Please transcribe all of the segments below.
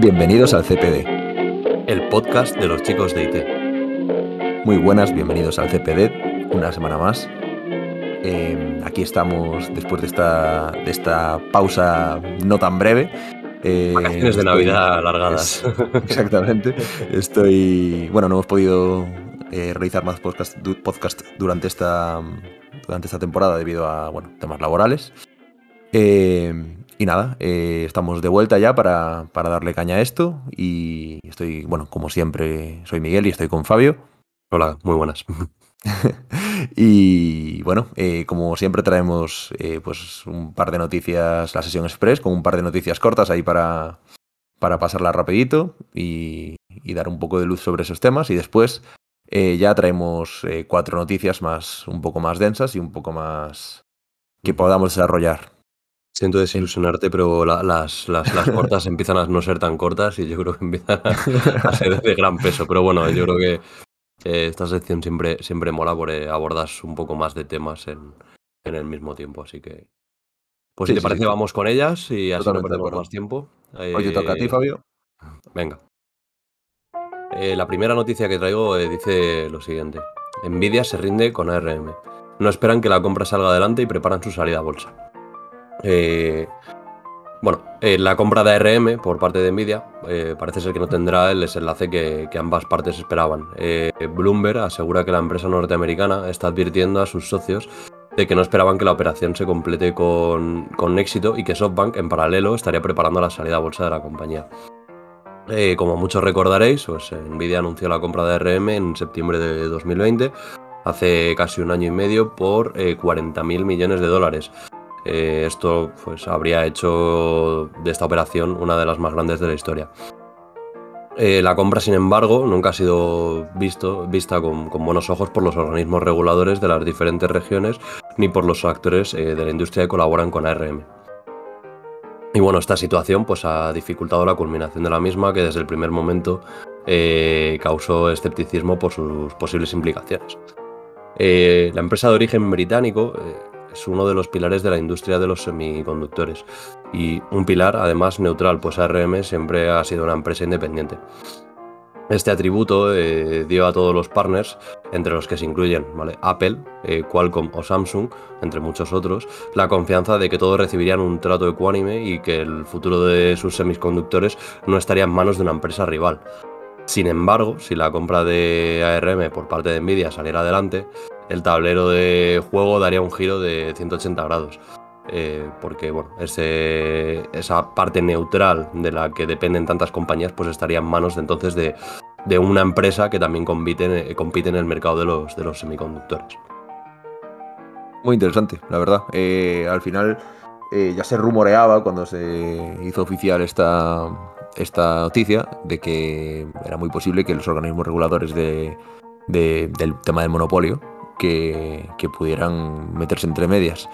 Bienvenidos al CPD. El podcast de los chicos de IT. Muy buenas, bienvenidos al CPD, una semana más. Eh, aquí estamos después de esta, de esta pausa no tan breve. Eh, Vacaciones de Navidad alargadas. exactamente. Estoy. Bueno, no hemos podido eh, realizar más podcast, podcast, durante, esta, durante esta temporada debido a bueno, temas laborales. Eh, y nada, eh, estamos de vuelta ya para, para, darle caña a esto. Y estoy, bueno, como siempre, soy Miguel y estoy con Fabio. Hola, muy buenas. y bueno, eh, como siempre traemos eh, pues un par de noticias, la sesión express, con un par de noticias cortas ahí para, para pasarla rapidito y, y dar un poco de luz sobre esos temas. Y después ya traemos cuatro noticias más, un poco más densas y un poco más que podamos desarrollar. Siento desilusionarte, pero las, las, las, cortas empiezan a no ser tan cortas y yo creo que empiezan a, ser de gran peso. Pero bueno, yo creo que esta sección siempre, siempre mola porque abordas un poco más de temas en, en el mismo tiempo. Así que, pues si te parece, vamos con ellas y así no perdemos más tiempo. Hoy te toca a ti, eh, Fabio. Venga. Eh, la primera noticia que traigo eh, dice lo siguiente. Nvidia se rinde con ARM. No esperan que la compra salga adelante y preparan su salida a bolsa. Eh, bueno, eh, la compra de ARM por parte de Nvidia eh, parece ser que no tendrá el desenlace que, ambas partes esperaban. Bloomberg asegura que la empresa norteamericana está advirtiendo a sus socios de que no esperaban que la operación se complete con, éxito y que SoftBank en paralelo estaría preparando la salida a bolsa de la compañía. como muchos recordaréis, pues Nvidia anunció la compra de ARM en septiembre de 2020, hace casi un año y medio, por 40.000 millones de dólares. Eh, esto pues, habría hecho de esta operación una de las más grandes de la historia. Eh, la compra, sin embargo, nunca ha sido vista con, buenos ojos por los organismos reguladores de las diferentes regiones ni por los actores eh, de la industria que colaboran con ARM. Y bueno, esta situación pues, ha dificultado la culminación de la misma, que desde el primer momento causó escepticismo por sus posibles implicaciones. la empresa de origen británico es uno de los pilares de la industria de los semiconductores y un pilar además neutral, pues ARM siempre ha sido una empresa independiente. Este atributo eh, dio a todos los partners, entre los que se incluyen Apple, eh, Qualcomm o Samsung, entre muchos otros, la confianza de que todos recibirían un trato ecuánime y que el futuro de sus semiconductores no estaría en manos de una empresa rival. Sin embargo, si la compra de ARM por parte de Nvidia saliera adelante, el tablero de juego daría un giro de 180 grados. Eh, porque bueno, esa parte neutral de la que dependen tantas compañías, pues estaría en manos de, entonces de, una empresa que también compite, compite en el mercado de los, de los semiconductores. Muy interesante, la verdad. Eh, al final eh, ya se rumoreaba cuando se hizo oficial esta, esta noticia de que era muy posible que los organismos reguladores del tema del monopolio que, pudieran meterse entre medias.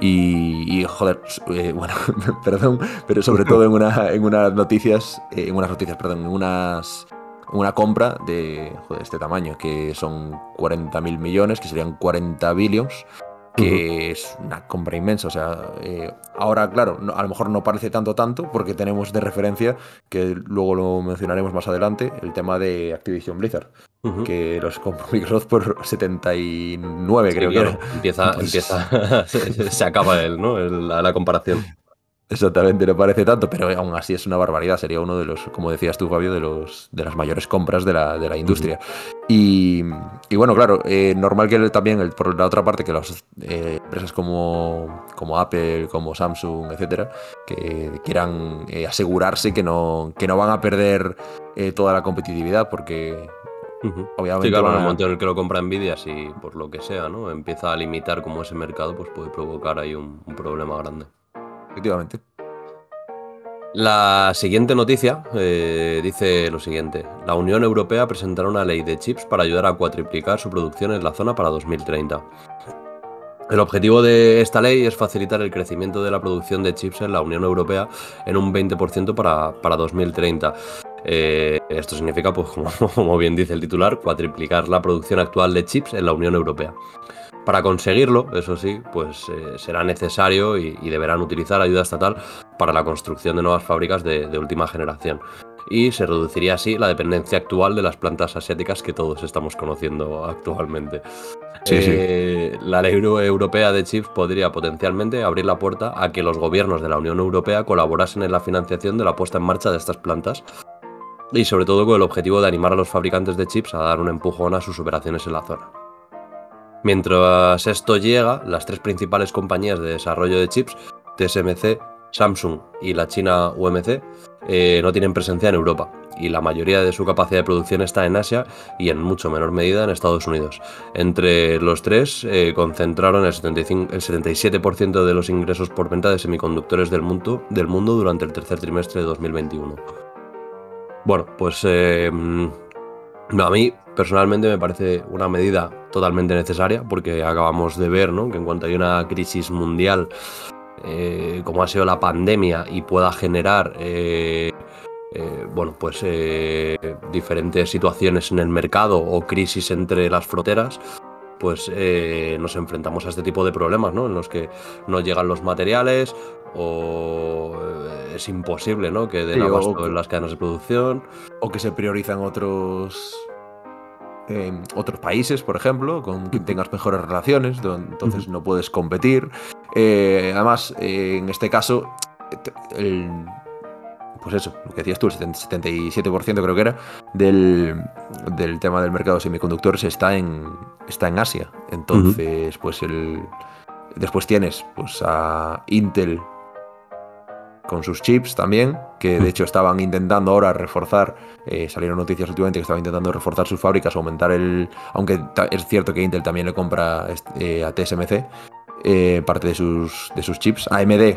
Y, joder, eh, bueno, perdón, pero sobre todo en, una, en unas noticias, eh, en unas noticias, perdón, en unas una compra de joder, este tamaño, que son 40.000 millones, que serían 40 billions, que es una compra inmensa. O sea, eh, ahora, claro, a lo mejor no parece tanto, tanto, porque tenemos de referencia, que luego lo mencionaremos más adelante, el tema de Activision Blizzard, que los compró Microsoft por 79, creo que Empieza, empieza se, acaba él, ¿no? la comparación. Exactamente, no parece tanto, pero aún así es una barbaridad. Sería uno de los, como decías tú, Fabio, de, los, de las mayores compras de la, de la industria. y, bueno, claro, eh, normal que también, por la otra parte, que las eh, empresas como, como Apple, como Samsung, etcétera, que quieran eh, asegurarse que no, que no van a perder toda la competitividad, porque Obviamente. Sí, claro, en el momento en el que lo compra Nvidia, si por lo que sea, ¿no? Empieza a limitar como ese mercado, pues puede provocar ahí un problema grande efectivamente. La siguiente noticia eh, dice lo siguiente. La Unión Europea presentará una ley de chips para ayudar a cuatriplicar su producción en la zona para 2030. El objetivo de esta ley es facilitar el crecimiento de la producción de chips en la Unión Europea en un 20% para, para 2030. Eh, esto significa, pues, como bien dice el titular, cuatriplicar la producción actual de chips en la Unión Europea. Para conseguirlo, eso sí, pues eh, será necesario y, deberán utilizar ayuda estatal para la construcción de nuevas fábricas de, última generación. y se reduciría así la dependencia actual de las plantas asiáticas que todos estamos conociendo actualmente. Eh, la ley europea de chips podría potencialmente abrir la puerta a que los gobiernos de la Unión Europea colaborasen en la financiación de la puesta en marcha de estas plantas y sobre todo con el objetivo de animar a los fabricantes de chips a dar un empujón a sus operaciones en la zona. Mientras esto llega, las tres principales compañías de desarrollo de chips, TSMC, Samsung y la China UMC, eh, no tienen presencia en Europa y la mayoría de su capacidad de producción está en Asia y en mucho menor medida en Estados Unidos. Entre los tres eh, concentraron el, 75, el 77% de los ingresos por venta de semiconductores del mundo, del mundo durante el tercer trimestre de 2021. Bueno, pues eh, no, a mí personalmente me parece una medida totalmente necesaria porque acabamos de ver ¿no? que en cuanto hay una crisis mundial eh, como ha sido la pandemia y pueda generar eh, eh, bueno, pues diferentes situaciones en el mercado o crisis entre las fronteras, pues nos enfrentamos a este tipo de problemas, ¿no? En los que no llegan los materiales o es imposible, ¿no? Que den abasto en las cadenas de producción. O que se priorizan otros otros países, por ejemplo, con quien tengas mejores relaciones, entonces no puedes competir. Eh, además, en este caso, pues eso, lo que decías tú, el 77% creo que era, del, tema del mercado de semiconductores está en, está en Asia. Entonces, pues el... Después tienes pues, a Intel con sus chips también, que de hecho estaban intentando ahora reforzar, eh, salieron noticias últimamente que estaban intentando reforzar sus fábricas, aumentar el... Aunque es cierto que Intel también le compra eh, a TSMC eh, parte de sus, de sus chips. AMD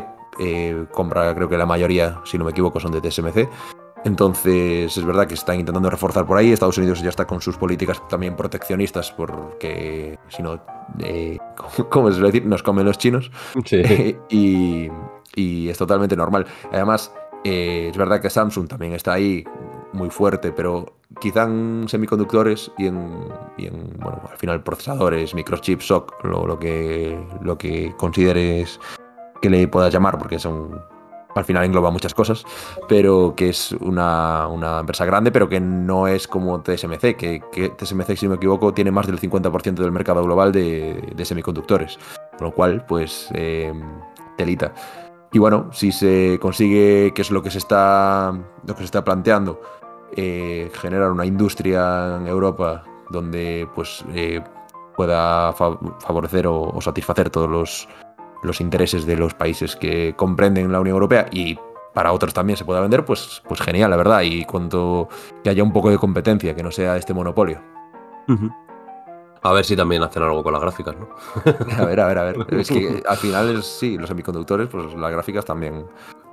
compra creo que la mayoría, si no me equivoco, son de TSMC. Entonces es verdad que están intentando reforzar por ahí. Estados Unidos ya está con sus políticas también proteccionistas porque si no, ¿cómo se decir? Nos comen los chinos. Sí. y, y es totalmente normal. Además, eh, es verdad que Samsung también está ahí muy fuerte, pero quizá en semiconductores y en, bueno, al final procesadores, microchips, SOC, lo, que, lo que consideres que le puedas llamar, porque son al final engloba muchas cosas, pero que es una, empresa grande, pero que no es como TSMC, que, TSMC, si no me equivoco, tiene más del 50% del mercado global de, semiconductores, con lo cual, pues, eh, telita. Y bueno, si se consigue, que es lo que se está, lo que se está planteando, eh, generar una industria en Europa donde pues eh, pueda favorecer o, satisfacer todos los, intereses de los países que comprenden la Unión Europea y para otros también se pueda vender, pues, pues genial, la verdad. Y cuanto que haya un poco de competencia, que no sea este monopolio. A ver si también hacen algo con las gráficas, ¿no? a ver, a ver, a ver. Es que al final, sí, los semiconductores, pues las gráficas también,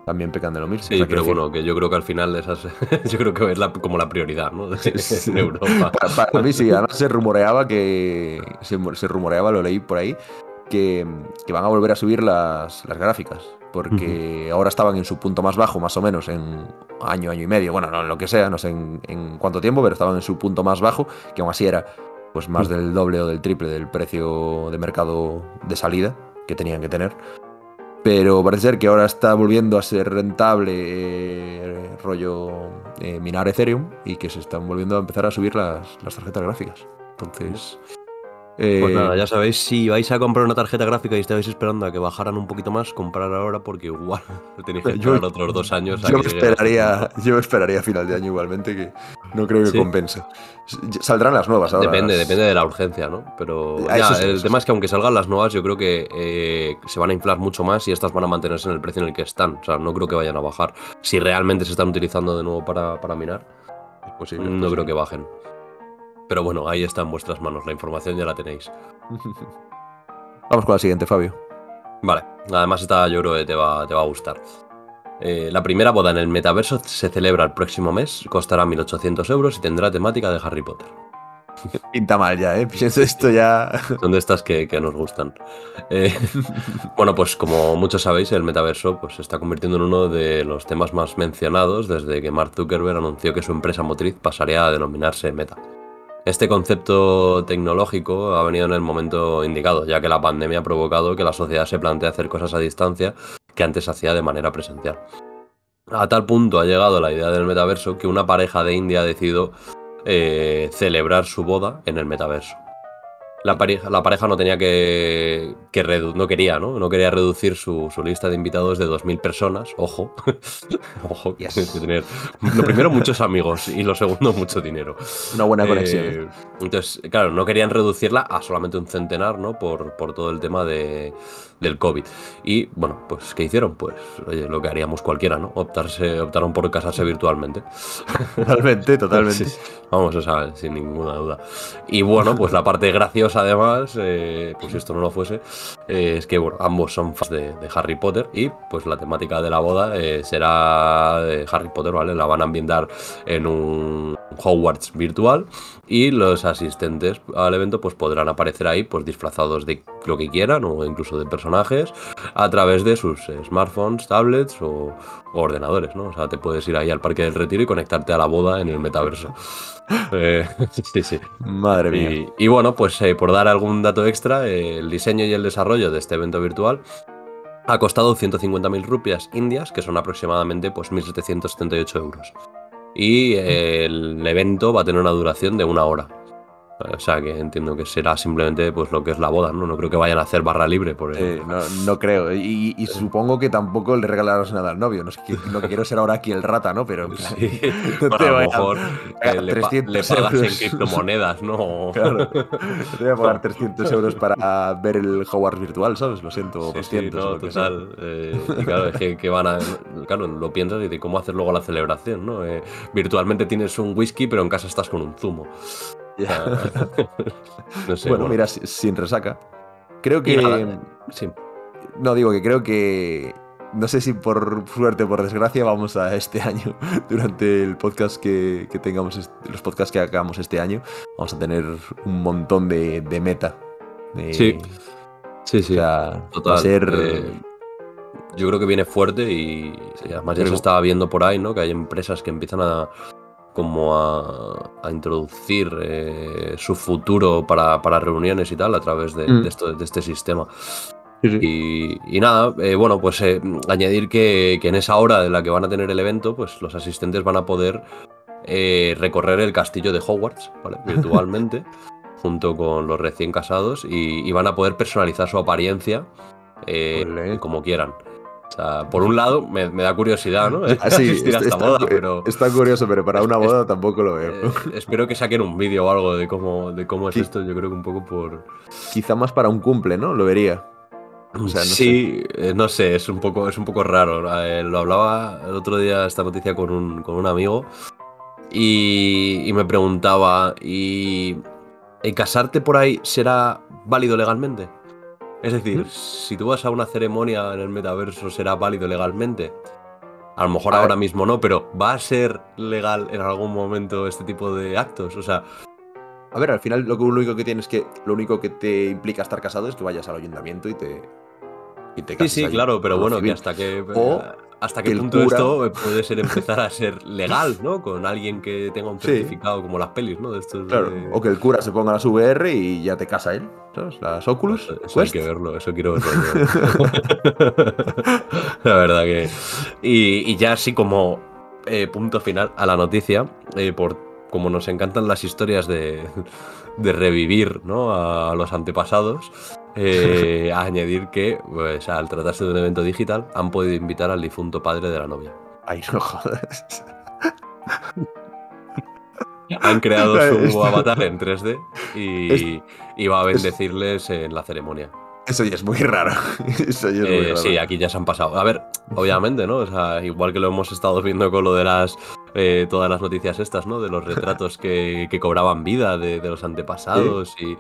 también pecan de lo mismo. Sí, pero bueno, que yo creo que al final esas, yo creo que es como la prioridad, ¿no? en Europa. Para, mí sí, además se rumoreaba que, se, rumoreaba, lo leí por ahí, que, van a volver a subir las, las gráficas. Porque ahora estaban en su punto más bajo, más o menos, en año, año y medio. Bueno, no, en lo que sea, no sé en, en cuánto tiempo, pero estaban en su punto más bajo, que aún así era pues más del doble o del triple del precio de mercado de salida que tenían que tener. Pero parece ser que ahora está volviendo a ser rentable eh, rollo eh, minar Ethereum y que se están volviendo a empezar a subir las, las tarjetas gráficas. Entonces, pues nada, eh, ya sabéis, si vais a comprar una tarjeta gráfica y estáis esperando a que bajaran un poquito más, comprar ahora porque igual tenéis que esperar otros dos años. Yo, esperaría, yo esperaría a final de año igualmente, que no creo que compense. Saldrán las nuevas ahora. Depende, depende de la urgencia, ¿no? Pero el tema es que aunque salgan las nuevas, yo creo que eh, se van a inflar mucho más y estas van a mantenerse en el precio en el que están. O sea, no creo que vayan a bajar. Si realmente se están utilizando de nuevo para, para minar, pues no creo que bajen. Pero bueno, ahí está en vuestras manos, la información ya la tenéis. Vamos con la siguiente, Fabio. Vale, además esta yo creo que te va, te va a gustar. Eh, la primera boda en el metaverso se celebra el próximo mes, costará 1.800 euros y tendrá temática de Harry Potter. Pinta mal ya, ¿eh? Pienso esto ya. Son de estas que, nos gustan. Eh, bueno, pues como muchos sabéis, el metaverso pues, se está convirtiendo en uno de los temas más mencionados desde que Mark Zuckerberg anunció que su empresa motriz pasaría a denominarse Meta. Este concepto tecnológico ha venido en el momento indicado, ya que la pandemia ha provocado que la sociedad se plantee hacer cosas a distancia que antes hacía de manera presencial. a tal punto ha llegado la idea del metaverso que una pareja de India ha decidido eh, celebrar su boda en el metaverso. La pareja, la pareja no tenía que, que no quería, ¿no? No quería reducir su, su lista de invitados de 2.000 personas. Ojo. Ojo, tienes que tener. Lo primero, muchos amigos. Y lo segundo, mucho dinero. Una buena conexión. ¿eh? entonces, claro, no querían reducirla a solamente un centenar, ¿no? Por, por todo el tema de, del COVID. Y bueno, pues ¿qué hicieron? Pues oye, lo que haríamos cualquiera, ¿no? Optarse, optaron por casarse virtualmente. Totalmente, totalmente. Vamos, o sea, sin ninguna duda. Y bueno, pues la parte graciosa además, eh, pues si esto no lo fuese, eh, es que bueno, ambos son fans de, Harry Potter y pues la temática de la boda eh, será de Harry Potter, ¿vale? La van a ambientar en un Hogwarts virtual y los asistentes al evento pues podrán aparecer ahí pues disfrazados de lo que quieran o incluso de personajes a través de sus smartphones, tablets o, ordenadores, ¿no? O sea, te puedes ir ahí al Parque del Retiro y conectarte a la boda en el metaverso. Eh, sí, sí. Madre mía. Y, bueno, pues eh, por dar algún dato extra, eh, el diseño y el desarrollo de este evento virtual ha costado 150.000 rupias indias, que son aproximadamente pues 1.778 euros y el evento va a tener una duración de una hora. O sea, que entiendo que será simplemente pues lo que es la boda, ¿no? No creo que vayan a hacer barra libre por no, no, creo. Y, supongo que tampoco le regalarás nada al novio. No, no quiero ser ahora aquí el rata, ¿no? Pero sí. te a lo mejor eh, le, pagas en criptomonedas, ¿no? Claro. Te voy a pagar 300 euros para ver el Hogwarts virtual, ¿sabes? Lo siento, sí, sí no, total. Eh, y claro, es que, van a... Claro, lo piensas y de cómo hacer luego la celebración, ¿no? Eh, virtualmente tienes un whisky, pero en casa estás con un zumo. bueno, mira, sin resaca. Creo que. Sí. No, digo que creo que. No sé si por suerte o por desgracia vamos a este año, durante el podcast que, tengamos, los podcasts que hagamos este año, vamos a tener un montón de, meta. sí. Sí, sí. Total. ser. Eh, yo creo que viene fuerte y además ya se estaba viendo por ahí, ¿no? Que hay empresas que empiezan a, como a, introducir eh, su futuro para, reuniones y tal a través de, mm. esto, de este sistema. Y, nada, eh, bueno, pues eh, añadir que, en esa hora de la que van a tener el evento, pues los asistentes van a poder recorrer el castillo de Hogwarts, ¿vale? Virtualmente, junto con los recién casados, y, van a poder personalizar su apariencia como quieran. O sea, por un lado me, da curiosidad, ¿no? Ah, sí, está, pero... está curioso, pero para una boda tampoco lo veo. Eh, espero que saquen un vídeo o algo de cómo, de cómo es esto, yo creo que un poco por... Quizá más para un cumple, ¿no? Lo vería. sí, eh, no sé, es un poco, es un poco raro. Eh, lo hablaba el otro día esta noticia con un, con un amigo y, y me preguntaba, ¿y casarte por ahí será válido legalmente? Es decir, si tú vas a una ceremonia en el metaverso, ¿será válido legalmente? A lo mejor ahora mismo no, pero ¿va a ser legal en algún momento este tipo de actos? O sea. A ver, al final lo único que tienes que. Lo único que te implica estar casado es que vayas al ayuntamiento y te. Y te cases sí, sí, claro, pero bueno, que hasta que. O hasta qué punto esto puede ser empezar a ser legal, ¿no? Con alguien que tenga un certificado como las pelis, ¿no? Claro. O que el cura se ponga las VR y ya te casa él, ¿sabes? Las Oculus. Eso, hay que verlo, eso quiero verlo. la verdad que. Y, ya así como eh, punto final a la noticia, eh, por como nos encantan las historias de, de revivir ¿no? a los antepasados, eh, a añadir que, pues, al tratarse de un evento digital, han podido invitar al difunto padre de la novia. Ay, no jodas. Han creado su avatar en 3D y, va a bendecirles en la ceremonia. Eso ya es muy raro. Eso ya es muy eh, raro. Sí, aquí ya se han pasado. A ver, obviamente, ¿no? O sea, igual que lo hemos estado viendo con lo de las eh, todas las noticias estas, ¿no? De los retratos que, cobraban vida de, los antepasados y,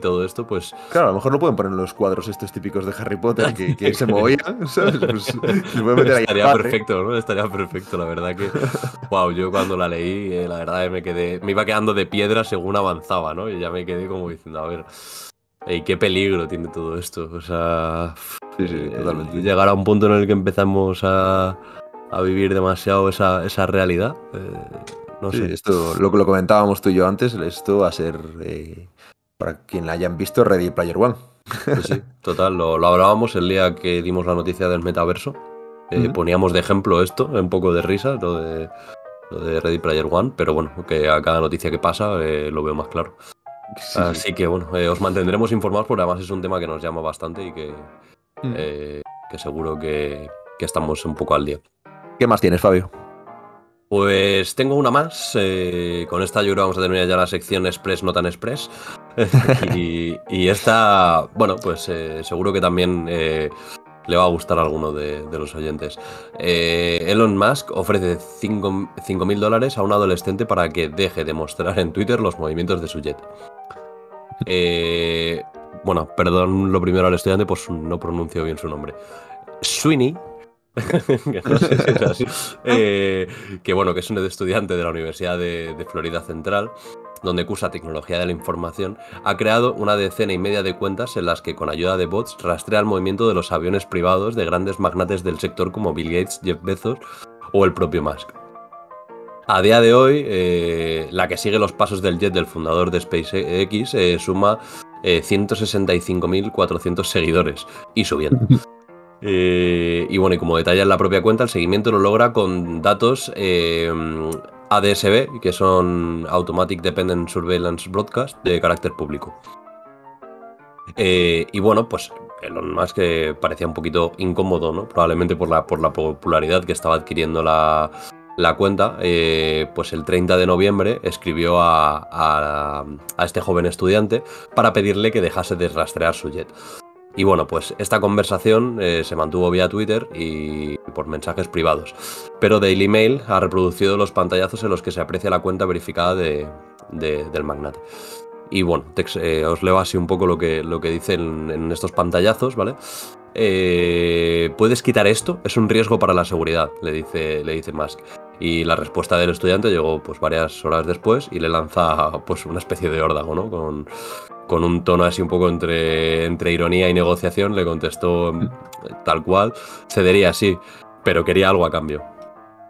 todo esto, pues. Claro, a lo mejor no pueden poner los cuadros estos típicos de Harry Potter que, se movían, ¿sabes? Pues, Estaría perfecto, ¿no? Estaría perfecto, la verdad que. wow, yo cuando la leí, eh, la verdad que me quedé. Me iba quedando de piedra según avanzaba, ¿no? Y ya me quedé como diciendo, a ver. Qué peligro tiene todo esto. O sea. Sí, sí, totalmente. Llegar a un punto en el que empezamos a a vivir demasiado esa, esa realidad. Eh, no sé. Esto, lo que lo comentábamos tú y yo antes, esto va a ser, eh, para quien la hayan visto, Ready Player One. Sí, sí, total, lo, lo, hablábamos el día que dimos la noticia del metaverso. Eh, poníamos de ejemplo esto, un poco de risa, lo de, lo de Ready Player One, pero bueno, que a cada noticia que pasa eh, lo veo más claro. Así que bueno, os mantendremos informados porque además es un tema que nos llama bastante y que, mm. que seguro que, que estamos un poco al día. ¿Qué más tienes, Fabio? Pues tengo una más. Eh, con esta yo creo que vamos a terminar ya la sección Express, no tan Express. y, esta, bueno, pues eh, seguro que también eh, le va a gustar a alguno de, los oyentes. Elon Musk ofrece 5 mil dólares a un adolescente para que deje de mostrar en Twitter los movimientos de su jet. bueno, perdón lo primero al estudiante, pues no pronuncio bien su nombre. Sweeney que es. Eh, bueno, que es un estudiante de la Universidad de, Florida Central, donde cursa tecnología de la información, ha creado una decena y media de cuentas en las que con ayuda de bots rastrea el movimiento de los aviones privados de grandes magnates del sector como Bill Gates, Jeff Bezos o el propio Musk. A día de hoy, eh, la que sigue los pasos del jet del fundador de SpaceX eh, suma 165.400 seguidores y subiendo. Eh, y bueno, y como detalla en la propia cuenta, el seguimiento lo logra con datos eh, ADSB, que son Automatic Dependent Surveillance Broadcast, de carácter público. Eh, y bueno, pues lo más que parecía un poquito incómodo, ¿no? Probablemente por la, por la popularidad que estaba adquiriendo la, cuenta, pues el 30 de noviembre escribió a, a, este joven estudiante para pedirle que dejase de rastrear su jet. Y bueno, pues esta conversación eh, se mantuvo vía Twitter y por mensajes privados. Pero Daily Mail ha reproducido los pantallazos en los que se aprecia la cuenta verificada de, del magnate. Y bueno, eh, os leo así un poco lo que, lo que dicen en estos pantallazos, ¿vale? Eh, ¿Puedes quitar esto? Es un riesgo para la seguridad, le dice, le dice Musk. Y la respuesta del estudiante llegó pues varias horas después y le lanza pues una especie de órdago, ¿no? Con, con un tono así un poco entre, entre ironía y negociación, le contestó tal cual, cedería sí, pero quería algo a cambio.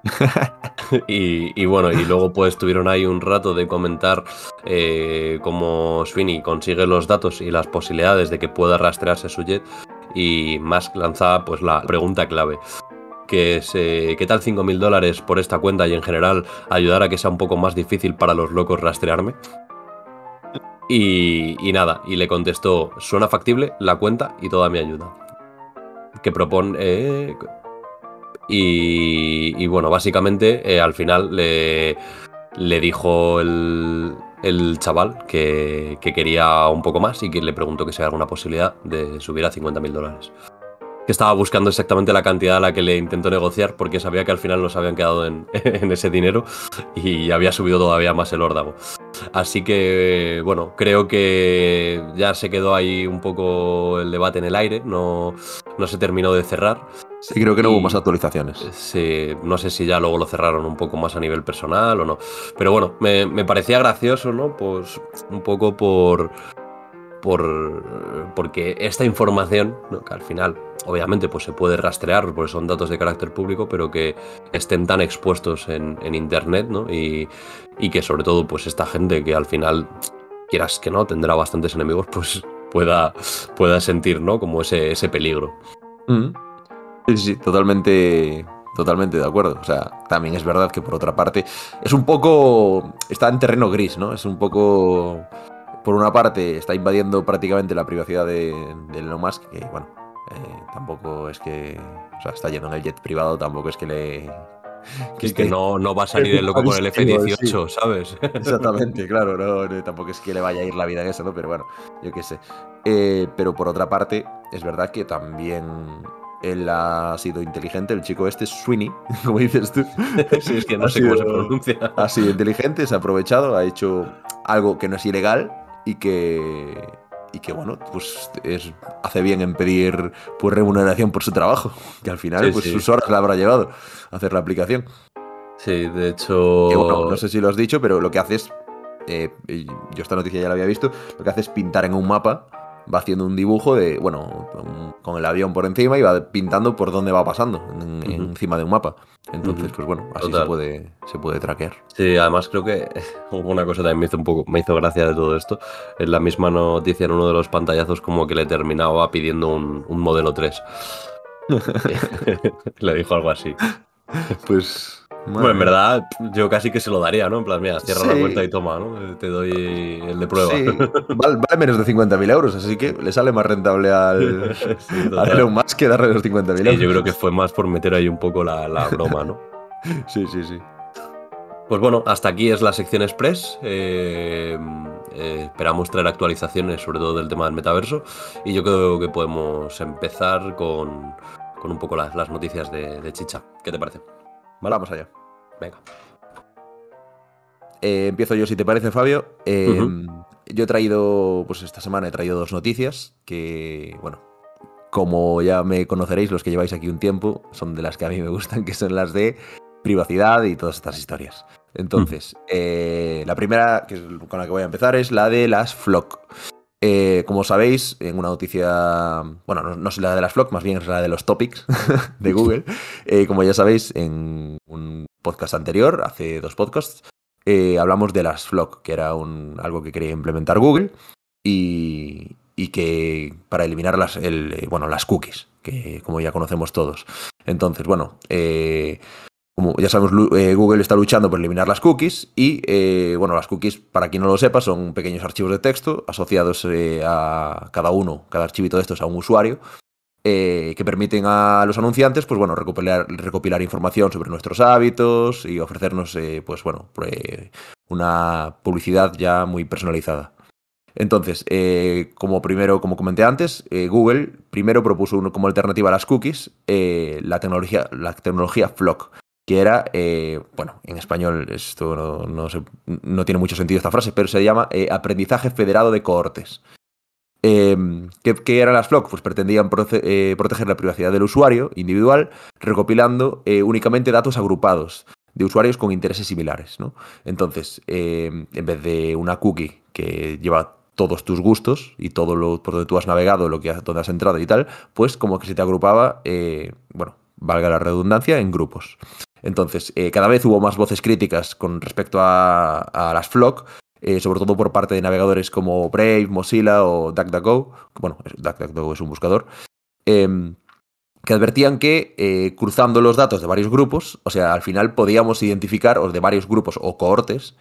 y, bueno, y luego pues tuvieron ahí un rato de comentar eh, cómo Sweeney consigue los datos y las posibilidades de que pueda rastrearse su jet y Musk lanzaba pues la pregunta clave que es eh, ¿qué tal 5.000 dólares por esta cuenta y en general ayudar a que sea un poco más difícil para los locos rastrearme? Y, nada, y le contestó, suena factible la cuenta y toda mi ayuda. Que propone... Eh, y, bueno, básicamente eh, al final le, le dijo el, chaval que, que, quería un poco más y que le preguntó que si había alguna posibilidad de subir a 50 mil dólares que estaba buscando exactamente la cantidad a la que le intentó negociar porque sabía que al final nos habían quedado en, ese dinero y había subido todavía más el órdago. Así que, bueno, creo que ya se quedó ahí un poco el debate en el aire, no, no se terminó de cerrar. Sí, creo que no hubo más actualizaciones. Sí, no sé si ya luego lo cerraron un poco más a nivel personal o no. Pero bueno, me, me parecía gracioso, ¿no? Pues un poco por por, porque esta información, que al final obviamente pues se puede rastrear porque son datos de carácter público, pero que estén tan expuestos en, Internet ¿no? y, que sobre todo pues esta gente que al final, quieras que no, tendrá bastantes enemigos, pues pueda, pueda sentir ¿no? como ese, ese peligro. Mm. Sí, sí, totalmente, totalmente de acuerdo. O sea, también es verdad que por otra parte es un poco, está en terreno gris, ¿no? Es un poco por una parte, está invadiendo prácticamente la privacidad de, Elon Musk, que bueno, eh, tampoco es que. O sea, está yendo en el jet privado, tampoco es que le. Que es que no, no va a salir el loco con el F-18, ¿sabes? Exactamente, claro, no, tampoco es que le vaya a ir la vida en eso, ¿no? Pero bueno, yo qué sé. Eh, pero por otra parte, es verdad que también él ha sido inteligente, el chico este, Sweeney, como dices tú. sí, es que no sé cómo se pronuncia. Ha sido inteligente, se ha aprovechado, ha hecho algo que no es ilegal, y que, y que bueno, pues es, hace bien en pedir pues, remuneración por su trabajo, que al final pues sus horas la habrá llevado a hacer la aplicación. Sí, de hecho... no sé si lo has dicho, pero lo que hace es, eh, yo esta noticia ya la había visto, lo que hace es pintar en un mapa va haciendo un dibujo de, bueno, con el avión por encima y va pintando por dónde va pasando encima de un mapa. Entonces, pues bueno, así se puede, se puede traquear. Sí, además creo que una cosa también me hizo un poco, me hizo gracia de todo esto. En la misma noticia, en uno de los pantallazos, como que le terminaba pidiendo un, modelo 3. Le dijo algo así. Pues. Bueno, en verdad, yo casi que se lo daría, ¿no? En plan, mira, cierra la Sí. puerta y toma, ¿no? Te doy el de prueba. Sí, vale, vale menos de 50.000 euros, así que le sale más rentable al, Sí, a total. Elon Musk que darle los 50.000 Sí, euros. yo creo que fue más por meter ahí un poco la, la broma, ¿no? Sí, sí, sí. Pues bueno, hasta aquí es la sección Express. Eh, eh, esperamos traer actualizaciones, sobre todo del tema del metaverso. Y yo creo que podemos empezar con, con un poco las, las noticias de, de Chicha. ¿Qué te parece? ¿Vale? Vamos allá. Venga. Eh, empiezo yo, si te parece, Fabio. Eh. Yo he traído, pues esta semana he traído dos noticias que, bueno, como ya me conoceréis los que lleváis aquí un tiempo, son de las que a mí me gustan, que son las de privacidad y todas estas historias. Entonces, eh, la primera que es con la que voy a empezar es la de las FLOC. Eh, como sabéis, en una noticia, bueno, no, es la de las FLOC, más bien es la de los topics de Google. Eh, como ya sabéis, en un podcast anterior, hace dos podcasts, eh, hablamos de las FLOC, que era un, algo que quería implementar Google y, y que para eliminar las, el, eh, bueno, las cookies, que como ya conocemos todos. Entonces, bueno, eh, como ya sabemos, eh, Google está luchando por eliminar las cookies y, eh, bueno, las cookies, para quien no lo sepa, son pequeños archivos de texto asociados eh, a cada uno, cada archivito de estos a un usuario, que permiten a los anunciantes, pues bueno, recopilar, información sobre nuestros hábitos y ofrecernos, pues bueno, eh, una publicidad ya muy personalizada. Entonces, como primero, como comenté antes, Google primero propuso como alternativa a las cookies la tecnología, la tecnología FLOC, que era, eh, bueno, en español esto no, no tiene mucho sentido esta frase, pero se llama eh, aprendizaje federado de cohortes. Eh, ¿qué, eran las FLOC? Pues pretendían eh, proteger la privacidad del usuario individual, recopilando únicamente datos agrupados de usuarios con intereses similares. ¿no? Entonces, eh, en vez de una cookie que lleva todos tus gustos y todo lo por donde tú has navegado, lo que has, donde has entrado y tal, pues como que se te agrupaba, bueno, valga la redundancia, en grupos. Entonces, eh, cada vez hubo más voces críticas con respecto a, las FLOC, eh, sobre todo por parte de navegadores como Brave, Mozilla o DuckDuckGo. Bueno, DuckDuckGo es un buscador. em, que advertían que eh, cruzando los datos de varios grupos, o sea, al final podíamos identificar, o de varios grupos o cohortes,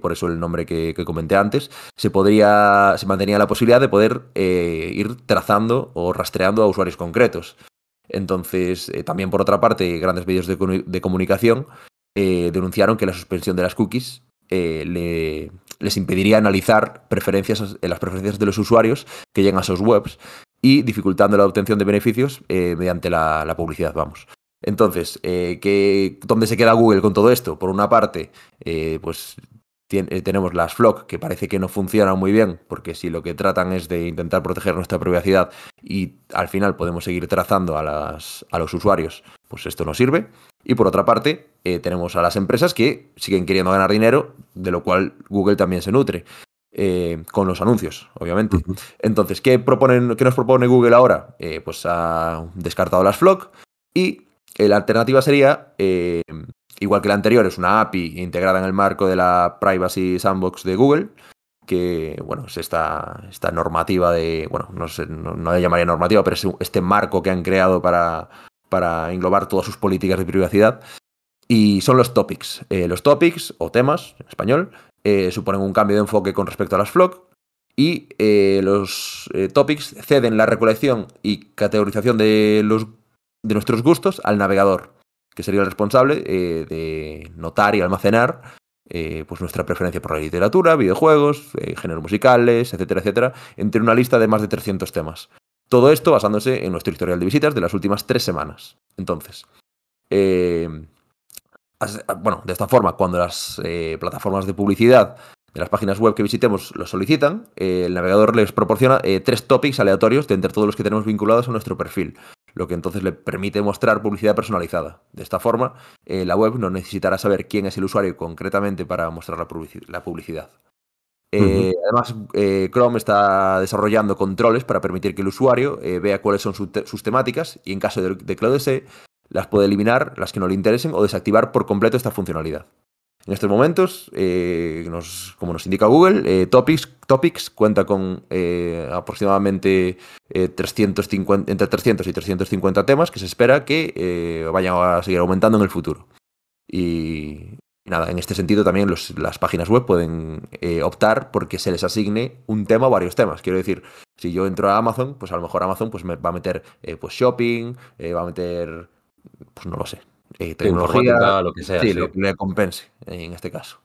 por eso el nombre que, comenté antes, se podría, se mantenía la posibilidad de poder ir trazando o rastreando a usuarios concretos. Entonces, eh, también por otra parte, grandes medios de, comu- de comunicación eh, denunciaron que la suspensión de las cookies eh, le- les impediría analizar preferencias, las preferencias de los usuarios que llegan a sus webs y dificultando la obtención de beneficios mediante la, publicidad, vamos. Entonces, ¿qué- ¿dónde se queda Google con todo esto? Por una parte, pues tien- eh, tenemos las FLOC, que parece que no funcionan muy bien, porque si lo que tratan es de intentar proteger nuestra privacidad y al final podemos seguir trazando a, las, a los usuarios, pues esto no sirve. Y por otra parte, eh, tenemos a las empresas que siguen queriendo ganar dinero, de lo cual Google también se nutre. eh, con los anuncios, obviamente. Entonces, ¿qué, proponen, ¿qué nos propone Google ahora? Eh, pues ha descartado las FLOC y la alternativa sería, eh, igual que la anterior, es una API integrada en el marco de la Privacy Sandbox de Google, que, bueno, es esta, esta normativa de, bueno, no sé, no, la llamaría normativa, pero es este marco que han creado para, para englobar todas sus políticas de privacidad. Y son los topics. Eh, los topics, o temas, en español, eh, suponen un cambio de enfoque con respecto a las FLOC y eh, los topics ceden la recolección y categorización de, los, de nuestros gustos al navegador, que sería el responsable eh, de notar y almacenar eh, pues nuestra preferencia por la literatura, videojuegos, eh, géneros musicales, etcétera, etcétera, entre una lista de más de 300 temas. Todo esto basándose en nuestro historial de visitas de las últimas tres semanas. Entonces, bueno, de esta forma, cuando las plataformas de publicidad de las páginas web que visitemos lo solicitan, el navegador les proporciona tres topics aleatorios de entre todos los que tenemos vinculados a nuestro perfil, lo que entonces le permite mostrar publicidad personalizada. De esta forma, eh, la web no necesitará saber quién es el usuario concretamente para mostrar la, publici- la publicidad. Eh, Además, eh, Chrome está desarrollando controles para permitir que el usuario vea cuáles son su te- sus temáticas y en caso de, de que lo desee, las puede eliminar, las que no le interesen, o desactivar por completo esta funcionalidad. En estos momentos, eh, como nos indica Google, Topics, Topics, cuenta con aproximadamente 350, entre 300 y 350 temas que se espera que vayan a seguir aumentando en el futuro. Y, nada, en este sentido también las páginas web pueden eh, optar porque se les asigne un tema o varios temas. Quiero decir, si yo entro a Amazon, pues a lo mejor Amazon pues me va a meter eh, pues shopping, eh, va a meter, pues no lo sé, tecnología, lo que sea. Sí, lo que le compense en este caso.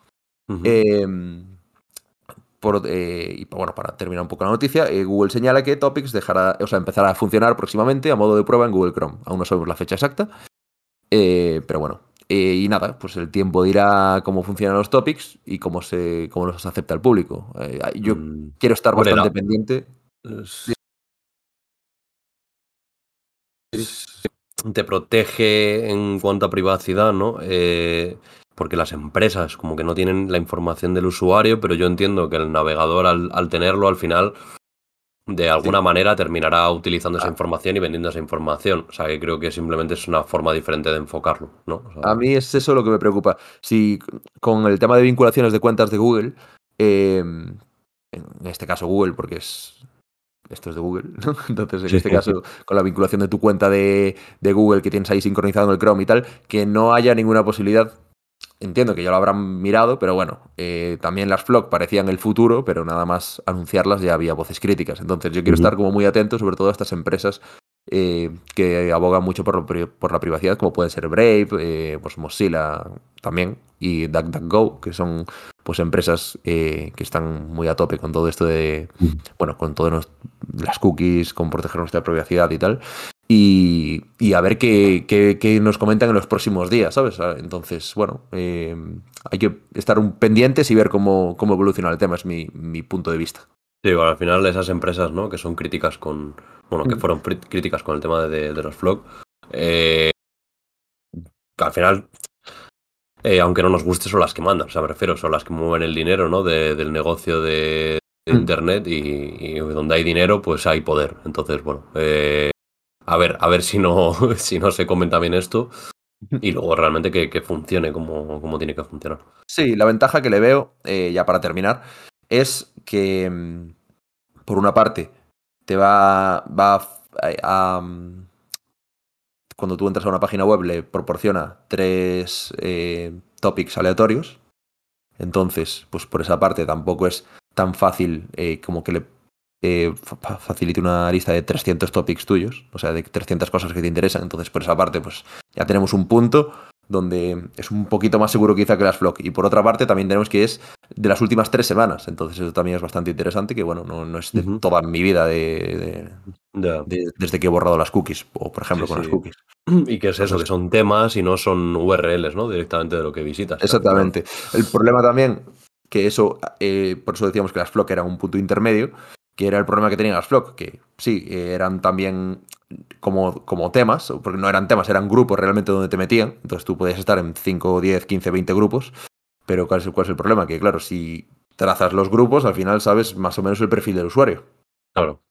Em, por, y bueno, para terminar un poco la noticia, Google señala que Topics dejará, o sea, empezará a funcionar próximamente a modo de prueba en Google Chrome. Aún no sabemos la fecha exacta, pero bueno, eh, y nada, pues el tiempo dirá cómo funcionan los topics y cómo, se, cómo los acepta el público. Eh, yo mm, quiero estar bastante pendiente. Te protege en cuanto a privacidad, ¿no? Eh, porque las empresas como que no tienen la información del usuario, pero yo entiendo que el navegador al tenerlo al final de alguna manera terminará utilizando esa información y vendiendo esa información. O sea, que creo que simplemente es una forma diferente de enfocarlo, ¿no? a mí es eso lo que me preocupa. Si con el tema de vinculaciones de cuentas de Google, em, en este caso Google, porque es esto es de Google, ¿no? Entonces, en este caso, con la vinculación de tu cuenta de, de, Google que tienes ahí sincronizado en el Chrome y tal, que no haya ninguna posibilidad entiendo que ya lo habrán mirado, pero bueno, eh, también las FLOG parecían el futuro, pero nada más anunciarlas ya había voces críticas. Entonces yo quiero estar como muy atento, sobre todo a estas empresas eh, que abogan mucho por, por, la privacidad, como puede ser Brave, eh, pues Mozilla también, y DuckDuckGo, que son pues empresas que están muy a tope con todo esto de, bueno, con todas las cookies, con proteger nuestra privacidad y tal y, a ver qué, nos comentan en los próximos días, ¿sabes? Ah, entonces, bueno, eh, hay que estar un pendientes y ver cómo, cómo evoluciona el tema, es mi, punto de vista. Sí, bueno, al final esas empresas, ¿no? Que son críticas con, bueno, que mm. fueron críticas con el tema de, los vlogs, eh, al final, eh, aunque no nos guste, son las que mandan, o sea, me refiero, son las que mueven el dinero, ¿no? del negocio de, mm. Internet y, donde hay dinero, pues hay poder. Entonces, bueno, eh, a ver, a ver si no, si no se comen también esto y luego realmente que, funcione como, como, tiene que funcionar. Sí, la ventaja que le veo, eh, ya para terminar, es que, mm, por una parte, te va, va a, mm, Cuando tú entras a una página web, le proporciona tres eh, topics aleatorios. Entonces, pues por esa parte tampoco es tan fácil eh, como que le eh, facilite una lista de 300 topics tuyos, o sea, de 300 cosas que te interesan. Entonces, por esa parte, pues ya tenemos un punto donde es un poquito más seguro quizá que las Flock. Y por otra parte, también tenemos que es de las últimas tres semanas. Entonces, eso también es bastante interesante, que bueno, no, es de toda mi vida de, desde que he borrado las cookies, o por ejemplo con las cookies. Y que es eso, que son temas y no son URLs, ¿no? Directamente de lo que visitas. Exactamente. El problema también, que eso, eh, por eso decíamos que las Flock eran un punto intermedio, que era el problema que tenían las Flock, que sí, eran también como, como temas, porque no eran temas, eran grupos realmente donde te metían, entonces tú podías estar en 5, 10, 15, 20 grupos, pero ¿cuál es, cuál es el problema? Que claro, si trazas los grupos, al final sabes más o menos el perfil del usuario. Claro.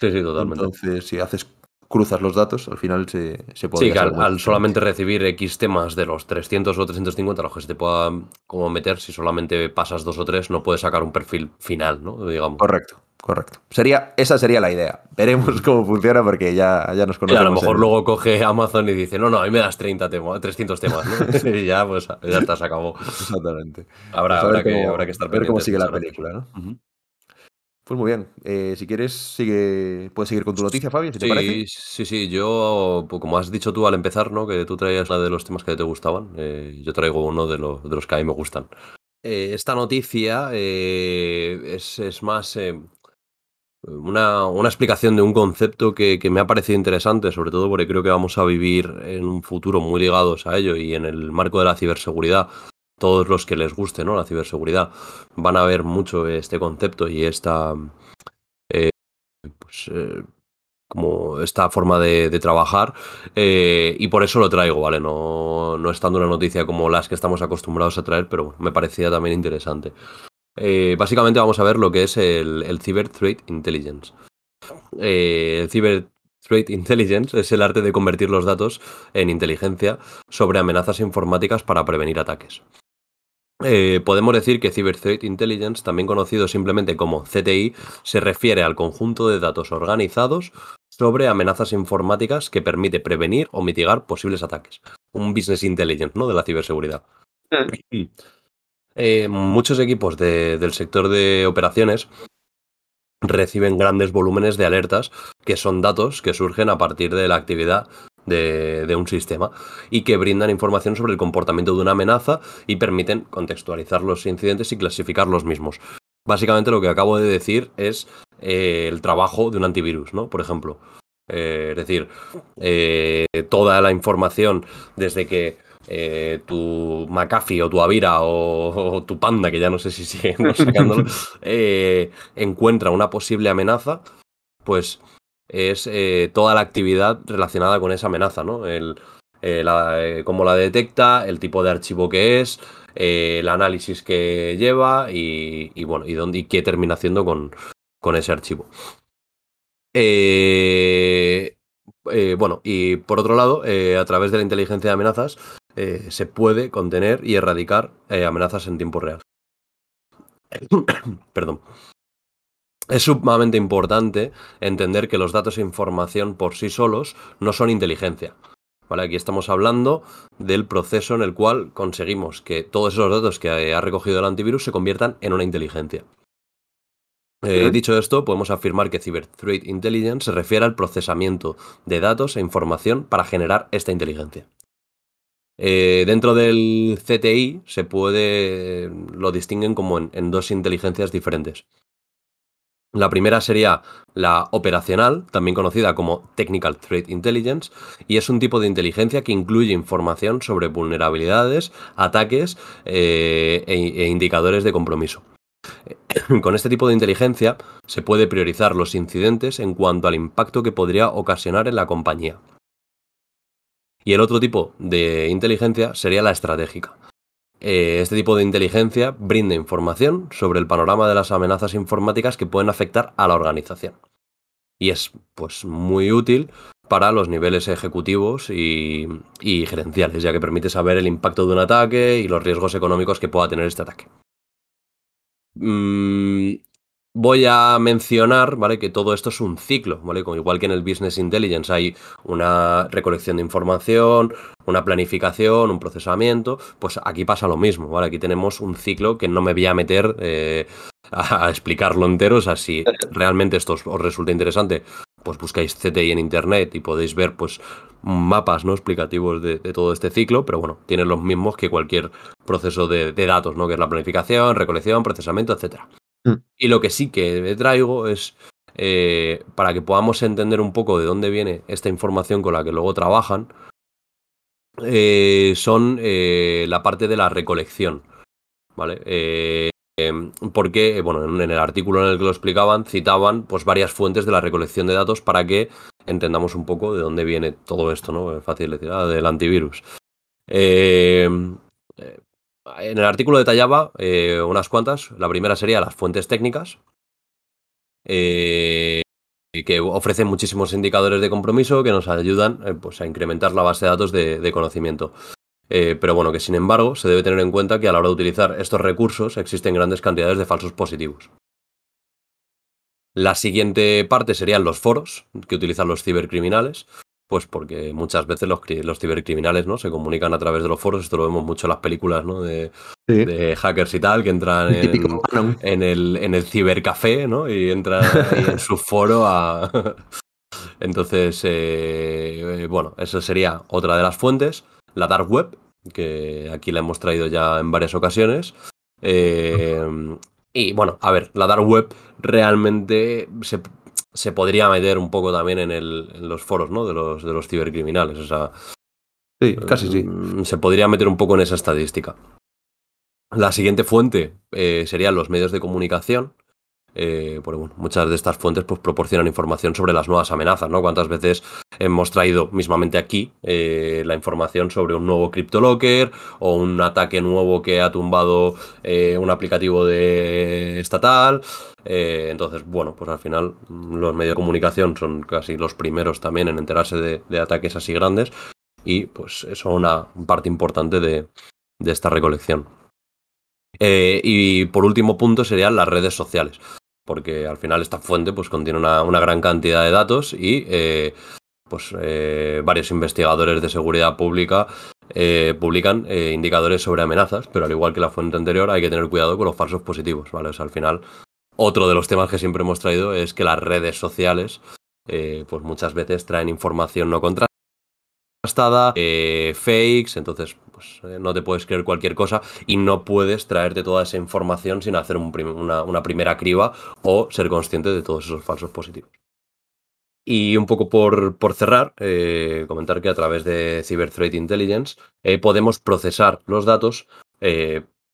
Sí, sí, totalmente. Entonces, si haces cruzas los datos, al final se, se puede... Sí, que al, solamente recibir X temas de los 300 o 350, los que se te pueda como meter, si solamente pasas dos o tres, no puedes sacar un perfil final, ¿no? Digamos. Correcto. Correcto. Sería, esa sería la idea. Veremos cómo funciona porque ya, ya nos conocemos. a lo mejor luego coge Amazon y dice, no, no, a mí me das 30 temas, 300 temas, ¿no? y ya, pues, ya está, se acabó. Exactamente. Habrá, pues que, habrá que estar ver cómo sigue la película, ¿no? Pues muy bien. Eh, si quieres, sigue, puedes seguir con tu noticia, Fabio, si sí, te parece. Sí, sí, yo, pues, como has dicho tú al empezar, ¿no? Que tú traías la de los temas que te gustaban. Eh, yo traigo uno de, los, de los que a mí me gustan. Eh, esta noticia es, es, más una, una, explicación de un concepto que, que, me ha parecido interesante, sobre todo porque creo que vamos a vivir en un futuro muy ligados a ello y en el marco de la ciberseguridad, todos los que les guste ¿no? la ciberseguridad van a ver mucho este concepto y esta, eh, pues, eh, como esta forma de, trabajar eh, y por eso lo traigo, ¿vale? No, no es tanto una noticia como las que estamos acostumbrados a traer, pero bueno, me parecía también interesante. Básicamente vamos a ver lo que es el, Cyber Threat Intelligence. El Cyber Threat Intelligence es el arte de convertir los datos en inteligencia sobre amenazas informáticas para prevenir ataques. Eh, podemos decir que Cyber Threat Intelligence, también conocido simplemente como CTI, se refiere al conjunto de datos organizados sobre amenazas informáticas que permite prevenir o mitigar posibles ataques. Un business intelligence, ¿no? De la ciberseguridad. Eh, muchos equipos del sector de operaciones reciben grandes volúmenes de alertas, que son datos que surgen a partir de la actividad de, un sistema y que brindan información sobre el comportamiento de una amenaza y permiten contextualizar los incidentes y clasificar los mismos. Básicamente lo que acabo de decir es eh, el trabajo de un antivirus, ¿no? Por ejemplo. Eh, es decir, eh, toda la información desde que tu McAfee o tu Avira o, tu Panda, que ya no sé si siguen sacándolo, encuentra una posible amenaza, pues es eh, toda la actividad relacionada con esa amenaza, ¿no? El, eh, eh, cómo la detecta, el tipo de archivo que es, el análisis que lleva y, bueno, y, dónde, y qué termina haciendo con, con ese archivo. bueno, y por otro lado, a través de la inteligencia de amenazas, se puede contener y erradicar amenazas en tiempo real. Perdón. Es sumamente importante entender que los datos e información por sí solos no son inteligencia. ¿Vale? Aquí estamos hablando del proceso en el cual conseguimos que todos esos datos que ha recogido el antivirus se conviertan en una inteligencia. Eh, dicho esto, podemos afirmar que Cyber Threat Intelligence se refiere al procesamiento de datos e información para generar esta inteligencia. Eh, dentro del CTI se puede, lo distinguen como en dos inteligencias diferentes. La primera sería la operacional, también conocida como Technical Threat Intelligence, y es un tipo de inteligencia que incluye información sobre vulnerabilidades, ataques eh, e, e indicadores de compromiso. Con este tipo de inteligencia se puede priorizar los incidentes en cuanto al impacto que podría ocasionar en la compañía. Y el otro tipo de inteligencia sería la estratégica. Eh, este tipo de inteligencia brinda información sobre el panorama de las amenazas informáticas que pueden afectar a la organización. Y es pues muy útil para los niveles ejecutivos y, gerenciales, ya que permite saber el impacto de un ataque y los riesgos económicos que pueda tener este ataque. Mm, voy a mencionar, ¿vale? Que todo esto es un ciclo, ¿vale? Como igual que en el Business Intelligence hay una recolección de información, una planificación, un procesamiento, pues aquí pasa lo mismo, ¿vale? Aquí tenemos un ciclo que no me voy a meter eh, a, explicarlo entero, o sea, si realmente esto os, resulta interesante, pues buscáis CTI en internet y podéis ver, pues, mapas no explicativos de, todo este ciclo, pero bueno, tiene los mismos que cualquier proceso de, de datos, ¿no? Que es la planificación, recolección, procesamiento, etcétera. Mm. Y lo que sí que traigo es eh, para que podamos entender un poco de dónde viene esta información con la que luego trabajan, eh, son eh, la parte de la recolección. ¿Vale? porque, bueno, en, el artículo en el que lo explicaban, citaban pues varias fuentes de la recolección de datos para que entendamos un poco de dónde viene todo esto, ¿no? Es fácil decir, ah, del antivirus. En el artículo detallaba eh, unas cuantas. La primera sería las fuentes técnicas, eh, que ofrecen muchísimos indicadores de compromiso que nos ayudan eh, pues, a incrementar la base de datos de, conocimiento. pero bueno, que sin embargo se debe tener en cuenta que a la hora de utilizar estos recursos existen grandes cantidades de falsos positivos. La siguiente parte serían los foros que utilizan los cibercriminales. Pues porque muchas veces los, los, cibercriminales ¿no? se comunican a través de los foros, esto lo vemos mucho en las películas ¿no? de, hackers y tal, que entran en, el, en el cibercafé ¿no? y entran en su foro a... Entonces, eh, bueno, eso sería otra de las fuentes, la dark web, que aquí la hemos traído ya en varias ocasiones. Eh, y bueno, a ver, la dark web realmente se, se podría meter un poco también en, el, en los foros ¿no? de, los, de los cibercriminales. O sea, sí, casi sí. Mm, se podría meter un poco en esa estadística. La siguiente fuente eh, serían los medios de comunicación. Eh, muchas de estas fuentes pues, proporcionan información sobre las nuevas amenazas, ¿no? Cuántas veces hemos traído mismamente aquí eh, la información sobre un nuevo CryptoLocker o un ataque nuevo que ha tumbado un aplicativo de estatal. Eh, entonces, bueno, pues al final mm, los medios de comunicación son casi los primeros también en enterarse de, ataques así grandes y pues son una parte importante de, esta recolección. Y por último punto serían las redes sociales, porque al final esta fuente pues contiene una, gran cantidad de datos y pues varios investigadores de seguridad pública publican indicadores sobre amenazas, pero al igual que la fuente anterior hay que tener cuidado con los falsos positivos, ¿vale? al final otro de los temas que siempre hemos traído es que las redes sociales, eh, pues muchas veces traen información no contrastada, eh, fakes, entonces pues, eh, no te puedes creer cualquier cosa y no puedes traerte toda esa información sin hacer una, primera criba o ser consciente de todos esos falsos positivos. Y un poco por, por cerrar, comentar que a través de Cyber Threat Intelligence podemos procesar los datos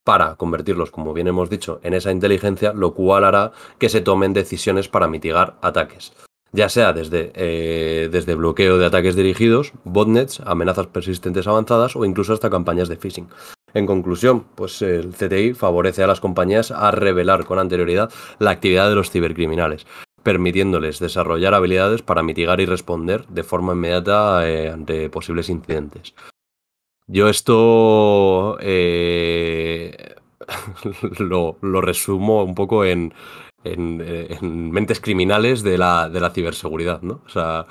para convertirlos, como bien hemos dicho, en esa inteligencia, lo cual hará que se tomen decisiones para mitigar ataques. Ya sea desde, eh, desde bloqueo de ataques dirigidos, botnets, amenazas persistentes avanzadas o incluso hasta campañas de phishing. En conclusión, pues el CTI favorece a las compañías a revelar con anterioridad la actividad de los cibercriminales, permitiéndoles desarrollar habilidades para mitigar y responder de forma inmediata eh, ante posibles incidentes. Yo esto eh, lo, resumo un poco en, en, mentes criminales de la, de la, ciberseguridad, ¿no? O sea,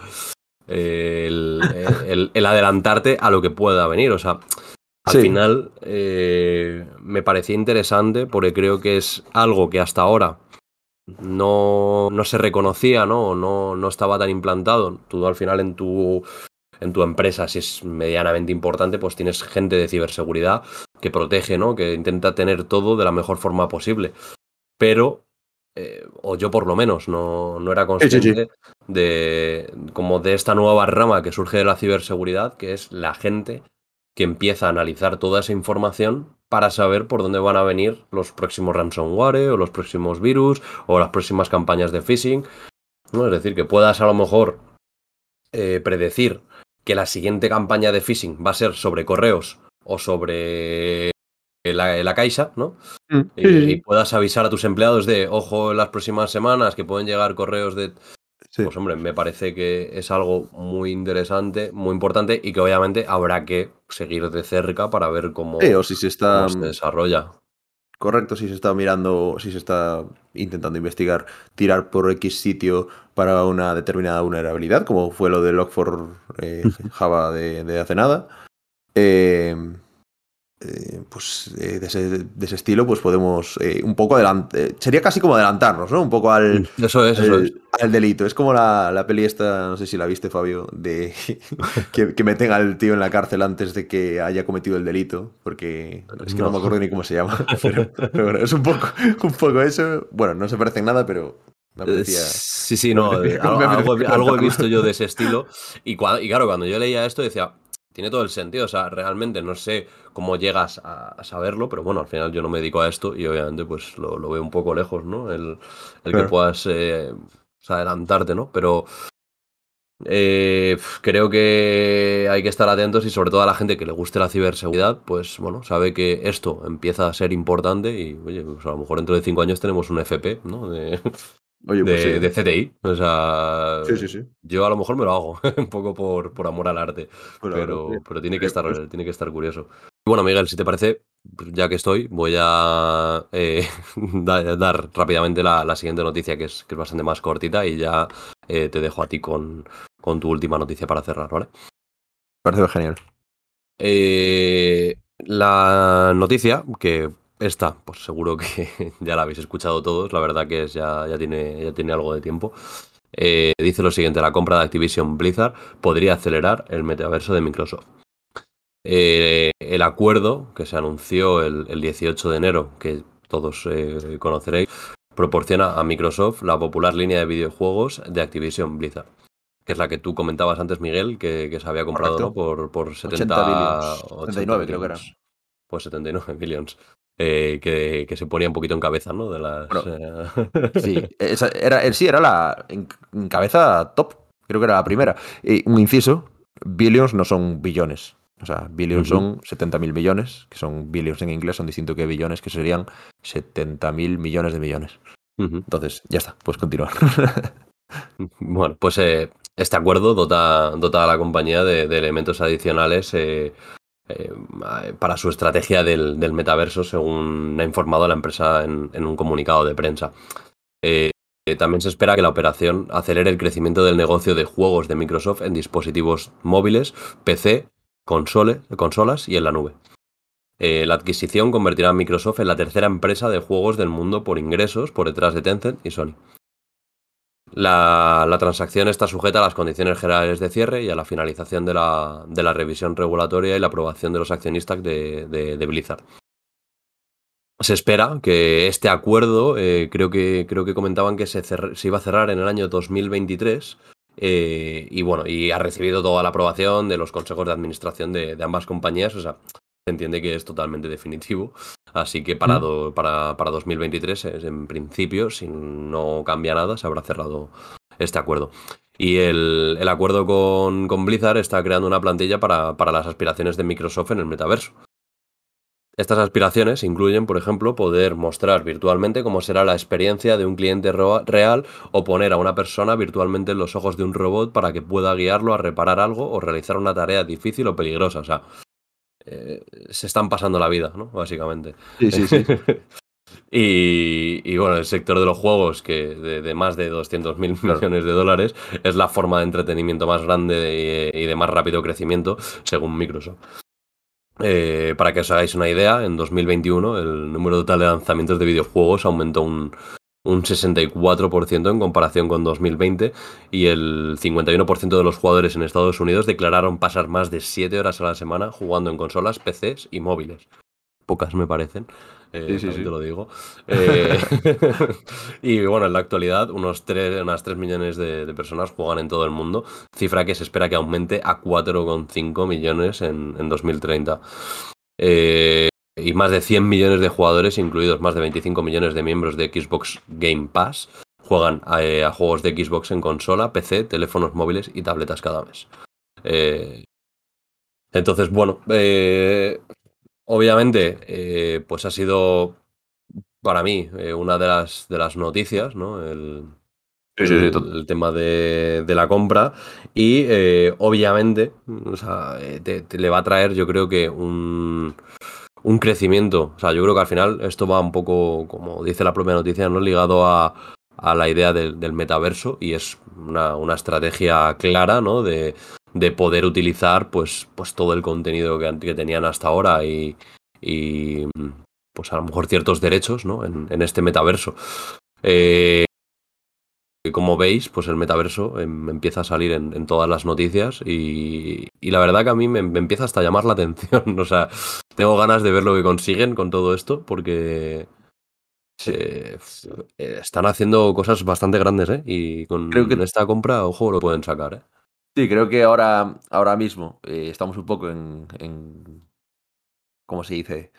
el, adelantarte a lo que pueda venir. O sea, al final eh, me parecía interesante porque creo que es algo que hasta ahora no, no se reconocía, ¿no? ¿no? No estaba tan implantado. Tú al final en tu en tu empresa, si es medianamente importante, pues tienes gente de ciberseguridad que protege, ¿no? Que intenta tener todo de la mejor forma posible. Pero, eh, o yo por lo menos, no, no era consciente de como de esta nueva rama que surge de la ciberseguridad, que es la gente que empieza a analizar toda esa información para saber por dónde van a venir los próximos ransomware o los próximos virus o las próximas campañas de phishing. ¿no? Es decir, que puedas a lo mejor eh, predecir que la siguiente campaña de phishing va a ser sobre correos o sobre la, la Caixa, ¿no? Mm, y, puedas avisar a tus empleados de, ojo, en las próximas semanas que pueden llegar correos de... Pues hombre, me parece que es algo muy interesante, muy importante y que obviamente habrá que seguir de cerca para ver cómo, si se, está... cómo se desarrolla. Correcto, si se está mirando, si se está intentando investigar, tirar por X sitio para una determinada vulnerabilidad, como fue lo de Log4 eh, Java de, de, hace nada. Eh, eh, pues eh, de, ese, estilo, pues podemos eh, un poco adelantar. Sería casi como adelantarnos, ¿no? Un poco al, mm, eso es, eso es. al delito. Es como la, la, peli esta, no sé si la viste, Fabio, de que, que, meten al tío en la cárcel antes de que haya cometido el delito, porque es que no, me acuerdo ni cómo se llama. Pero, bueno, es un poco, un poco eso. Bueno, no se parece en nada, pero Sí, sí, no. algo, algo, he visto yo de ese estilo. Y, y, claro, cuando yo leía esto decía, tiene todo el sentido. O sea, realmente no sé cómo llegas a, saberlo, pero bueno, al final yo no me dedico a esto y obviamente pues lo, veo un poco lejos, ¿no? El, que puedas eh, adelantarte, ¿no? Pero eh, creo que hay que estar atentos y sobre todo a la gente que le guste la ciberseguridad, pues bueno, sabe que esto empieza a ser importante y oye, pues a lo mejor dentro de cinco años tenemos un FP, ¿no? De, Oye, pues de, CTI. O sea, sí, sí, sí. yo a lo mejor me lo hago, un poco por, por amor al arte, pero, pero tiene, que estar, tiene que estar curioso. Y bueno, Miguel, si te parece, pues ya que estoy, voy a eh, dar, rápidamente la, siguiente noticia, que es, que es bastante más cortita, y ya eh, te dejo a ti con, con tu última noticia para cerrar, ¿vale? Parece genial. Eh, la noticia que esta, pues seguro que ya la habéis escuchado todos, la verdad que es, ya, ya, tiene, ya tiene algo de tiempo. Eh, dice lo siguiente, la compra de Activision Blizzard podría acelerar el metaverso de Microsoft. Eh, el acuerdo que se anunció el, 18 de enero, que todos eh, conoceréis, proporciona a Microsoft la popular línea de videojuegos de Activision Blizzard, que es la que tú comentabas antes, Miguel, que, se había comprado por, por 70, 79 creo que era. Pues 79 billions. Eh, que, se ponía un poquito en cabeza, ¿no? De las. Eh, sí, era, sí, era la en, cabeza top. Creo que era la primera. Y un inciso: billions no son billones. O sea, billions son 70.000 millones, que son billions en inglés, son distintos que billones, que serían 70.000 millones de millones. Entonces, ya está, pues continuar. bueno, pues eh, este acuerdo dota, dota, a la compañía de, elementos adicionales para su estrategia del, metaverso, según ha informado la empresa en, un comunicado de prensa. también se espera que la operación acelere el crecimiento del negocio de juegos de Microsoft en dispositivos móviles, PC, consolas y en la nube. Eh, la adquisición convertirá a Microsoft en la tercera empresa de juegos del mundo por ingresos por detrás de Tencent y Sony. La, transacción está sujeta a las condiciones generales de cierre y a la finalización de la, revisión regulatoria y la aprobación de los accionistas de, Blizzard. Se espera que este acuerdo, eh, creo, que, creo que comentaban que se, iba a cerrar en el año 2023, eh, y bueno, y ha recibido toda la aprobación de los consejos de administración de, de, ambas compañías. Se entiende que es totalmente definitivo. Así que para, para, para 2023, en principio, si no cambia nada, se habrá cerrado este acuerdo. Y el, acuerdo con, con, Blizzard está creando una plantilla para, para las aspiraciones de Microsoft en el metaverso. Estas aspiraciones incluyen, por ejemplo, poder mostrar virtualmente cómo será la experiencia de un cliente real o poner a una persona virtualmente en los ojos de un robot para que pueda guiarlo a reparar algo o realizar una tarea difícil o peligrosa. O sea, eh, se están pasando la vida, ¿no? Básicamente. Sí, sí, sí. y, bueno, el sector de los juegos, que de, más de 200 mil millones de dólares, es la forma de entretenimiento más grande y, de más rápido crecimiento, según Microsoft. Eh, para que os hagáis una idea, en 2021 el número total de lanzamientos de videojuegos aumentó un un 64% en comparación con 2020 y el 51% de los jugadores en Estados Unidos declararon pasar más de 7 horas a la semana jugando en consolas, PCs y móviles. Pocas me parecen, eh, sí, te lo digo. Eh, y bueno, en la actualidad unos 3, unas 3 millones de, personas juegan en todo el mundo, cifra que se espera que aumente a 4,5 millones en, en 2030. Eh, y más de 100 millones de jugadores, incluidos más de 25 millones de miembros de Xbox Game Pass, juegan a, juegos de Xbox en consola, PC, teléfonos móviles y tabletas cada mes. Eh, entonces, bueno, eh, obviamente, eh, pues ha sido para mí una de las, de las noticias, ¿no? El, el, tema de, la compra y obviamente o sea, le va a traer yo creo que un, un crecimiento. O sea, yo creo que al final esto va un poco, como dice la propia noticia, ¿no? ligado a, la idea del, metaverso y es una, estrategia clara, ¿no? De, poder utilizar pues, pues todo el contenido que, tenían hasta ahora y, pues a lo mejor ciertos derechos ¿no? en, este metaverso. Eh, como veis, pues el metaverso em, empieza a salir en, todas las noticias y, la verdad que a mí me, empieza hasta a llamar la atención. O sea, tengo ganas de ver lo que consiguen con todo esto porque eh, están haciendo cosas bastante grandes, ¿eh? Y con esta compra, ojo, lo pueden sacar, ¿eh? Sí, creo que ahora, ahora mismo eh, estamos un poco en, en, ¿cómo se dice?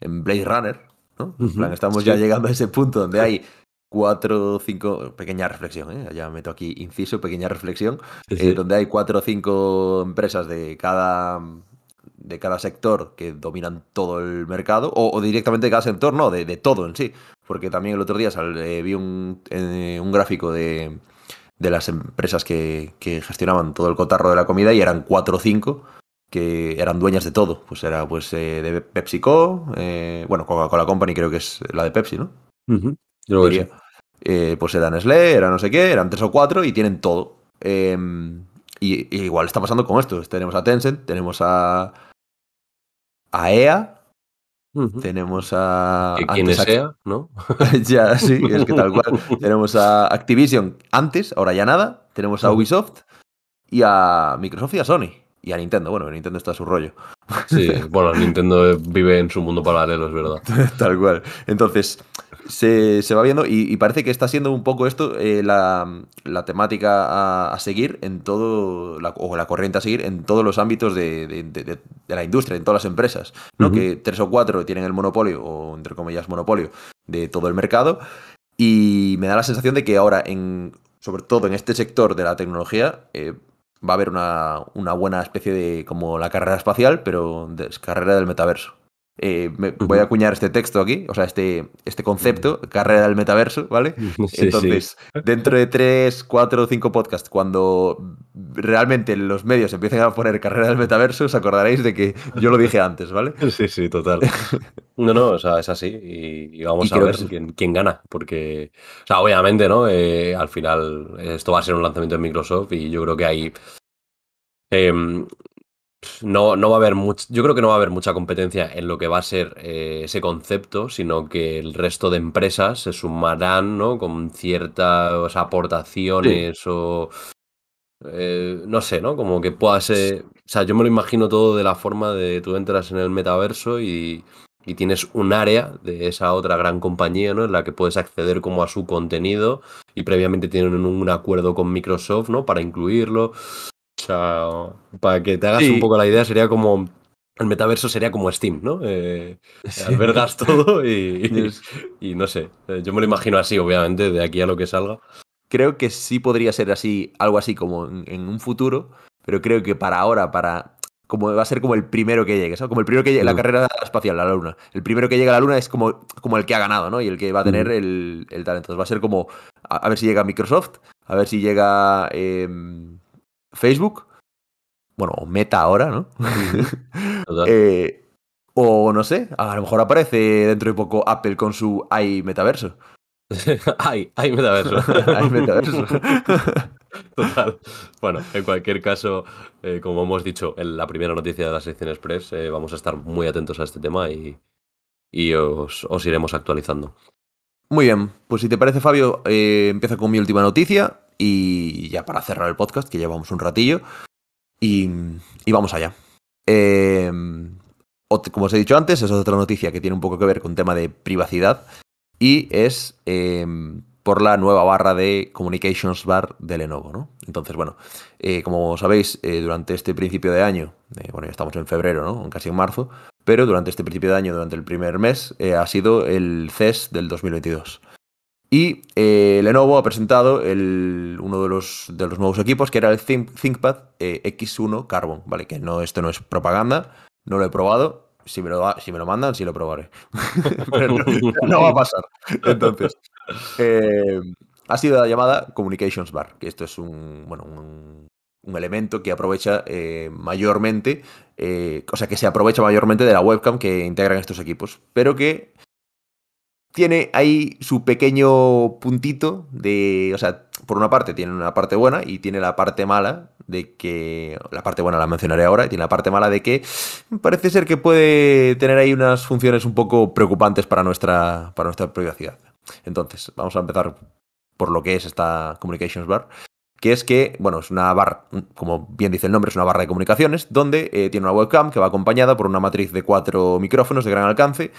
En Blade Runner, ¿no? estamos ya llegando a ese punto donde hay cuatro o cinco, pequeña reflexión, ¿eh? ya meto aquí inciso, pequeña reflexión, eh, donde hay cuatro o cinco empresas de cada, de cada sector que dominan todo el mercado, o, directamente de cada sector, no, de, todo en sí, porque también el otro día eh, vi un, un gráfico de, de, las empresas que, que, gestionaban todo el cotarro de la comida y eran cuatro o cinco que eran dueñas de todo, pues era pues de PepsiCo, bueno, Coca-Cola Company creo que es la de Pepsi, ¿no? Yo lo eh, pues era Nestlé, era no sé qué, eran tres o cuatro y tienen todo. Em, y, igual está pasando con esto. Tenemos a Tencent, tenemos a, a EA, tenemos a... ¿Quién sea, no? ya, sí, es que tal cual. tenemos a Activision antes, ahora ya nada. Tenemos a Ubisoft y a Microsoft y a Sony. Y a Nintendo, bueno, Nintendo está a su rollo. Sí, bueno, Nintendo vive en su mundo paralelo, es verdad. Tal cual. Entonces, se, va viendo y, parece que está siendo un poco esto eh, la, temática a, seguir en todo, o la corriente a seguir en todos los ámbitos de, la industria, en todas las empresas, ¿no? Que tres o cuatro tienen el monopolio, o entre comillas monopolio, de todo el mercado. Y me da la sensación de que ahora, en, sobre todo en este sector de la tecnología, eh, va a haber una, buena especie de como la carrera espacial, pero carrera del metaverso. Eh, voy a acuñar este texto aquí, o sea, este, este concepto, carrera del metaverso, ¿vale? Entonces, dentro de tres, cuatro o cinco podcasts, cuando realmente los medios empiecen a poner carrera del metaverso, os acordaréis de que yo lo dije antes, ¿vale? Sí, sí, total. No, no, o sea, es así y, vamos a ver quién, gana, porque, o sea, obviamente, ¿no? Eh, al final esto va a ser un lanzamiento de Microsoft y yo creo que hay... Em, no, no va a haber mucho, yo creo que no va a haber mucha competencia en lo que va a ser eh, ese concepto, sino que el resto de empresas se sumarán, ¿no? Con ciertas aportaciones o eh, no sé, ¿no? Como que pueda ser, o sea, yo me lo imagino todo de la forma de tú entras en el metaverso y, y tienes un área de esa otra gran compañía, ¿no? En la que puedes acceder como a su contenido y previamente tienen un acuerdo con Microsoft, ¿no? Para incluirlo. O sea, para que te hagas un poco la idea, sería como. El metaverso sería como Steam, ¿no? Eh, Albergas todo y, y, no sé. Eh, yo me lo imagino así, obviamente, de aquí a lo que salga. Creo que sí podría ser así, algo así como en, un futuro, pero creo que para ahora, para como va a ser como el primero que llegue, ¿sabes? Como el primero que llegue, la carrera espacial, la luna. El primero que llega a la luna es como, como el que ha ganado, ¿no? Y el que va a tener el, el, talento. Entonces va a ser como, a, ver si llega Microsoft, a ver si llega em, Facebook, bueno, Meta ahora, ¿no? Eh, o no sé, a lo mejor aparece dentro de poco Apple con su iMetaverso. ay, hay metaverso. hay metaverso. Total. Bueno, en cualquier caso, eh, como hemos dicho en la primera noticia de la sección Express, eh, vamos a estar muy atentos a este tema y, y os, iremos actualizando. Muy bien, pues si te parece, Fabio, eh, empiezo con mi última noticia y ya para cerrar el podcast, que llevamos un ratillo, y, vamos allá. Em, como os he dicho antes, es otra noticia que tiene un poco que ver con tema de privacidad y es em, por la nueva barra de Communications Bar de Lenovo. ¿no? Entonces, bueno, eh, como sabéis, eh, durante este principio de año, eh, bueno, ya estamos en febrero, ¿no? casi en marzo, pero durante este principio de año, durante el primer mes, ha sido el CES del 2022. Y Lenovo ha presentado el, uno de los, de los nuevos equipos, que era el ThinkPad X1 Carbon, ¿vale? Que no, esto no es propaganda, no lo he probado, si me lo, si me lo mandan, sí lo probaré. Pero no, va a pasar. Entonces, eh, ha sido la llamada Communications Bar, que esto es un, bueno, un, elemento que aprovecha eh, mayormente, eh, o sea, que se aprovecha mayormente de la webcam que integran estos equipos, pero que tiene ahí su pequeño puntito de, o sea, por una parte tiene una parte buena y tiene la parte mala de que, la parte buena la mencionaré ahora, y tiene la parte mala de que parece ser que puede tener ahí unas funciones un poco preocupantes para nuestra, para nuestra privacidad. Entonces, vamos a empezar por lo que es esta Communications Bar, que es que, bueno, es una barra, como bien dice el nombre, es una barra de comunicaciones, donde eh, tiene una webcam que va acompañada por una matriz de cuatro micrófonos de gran alcance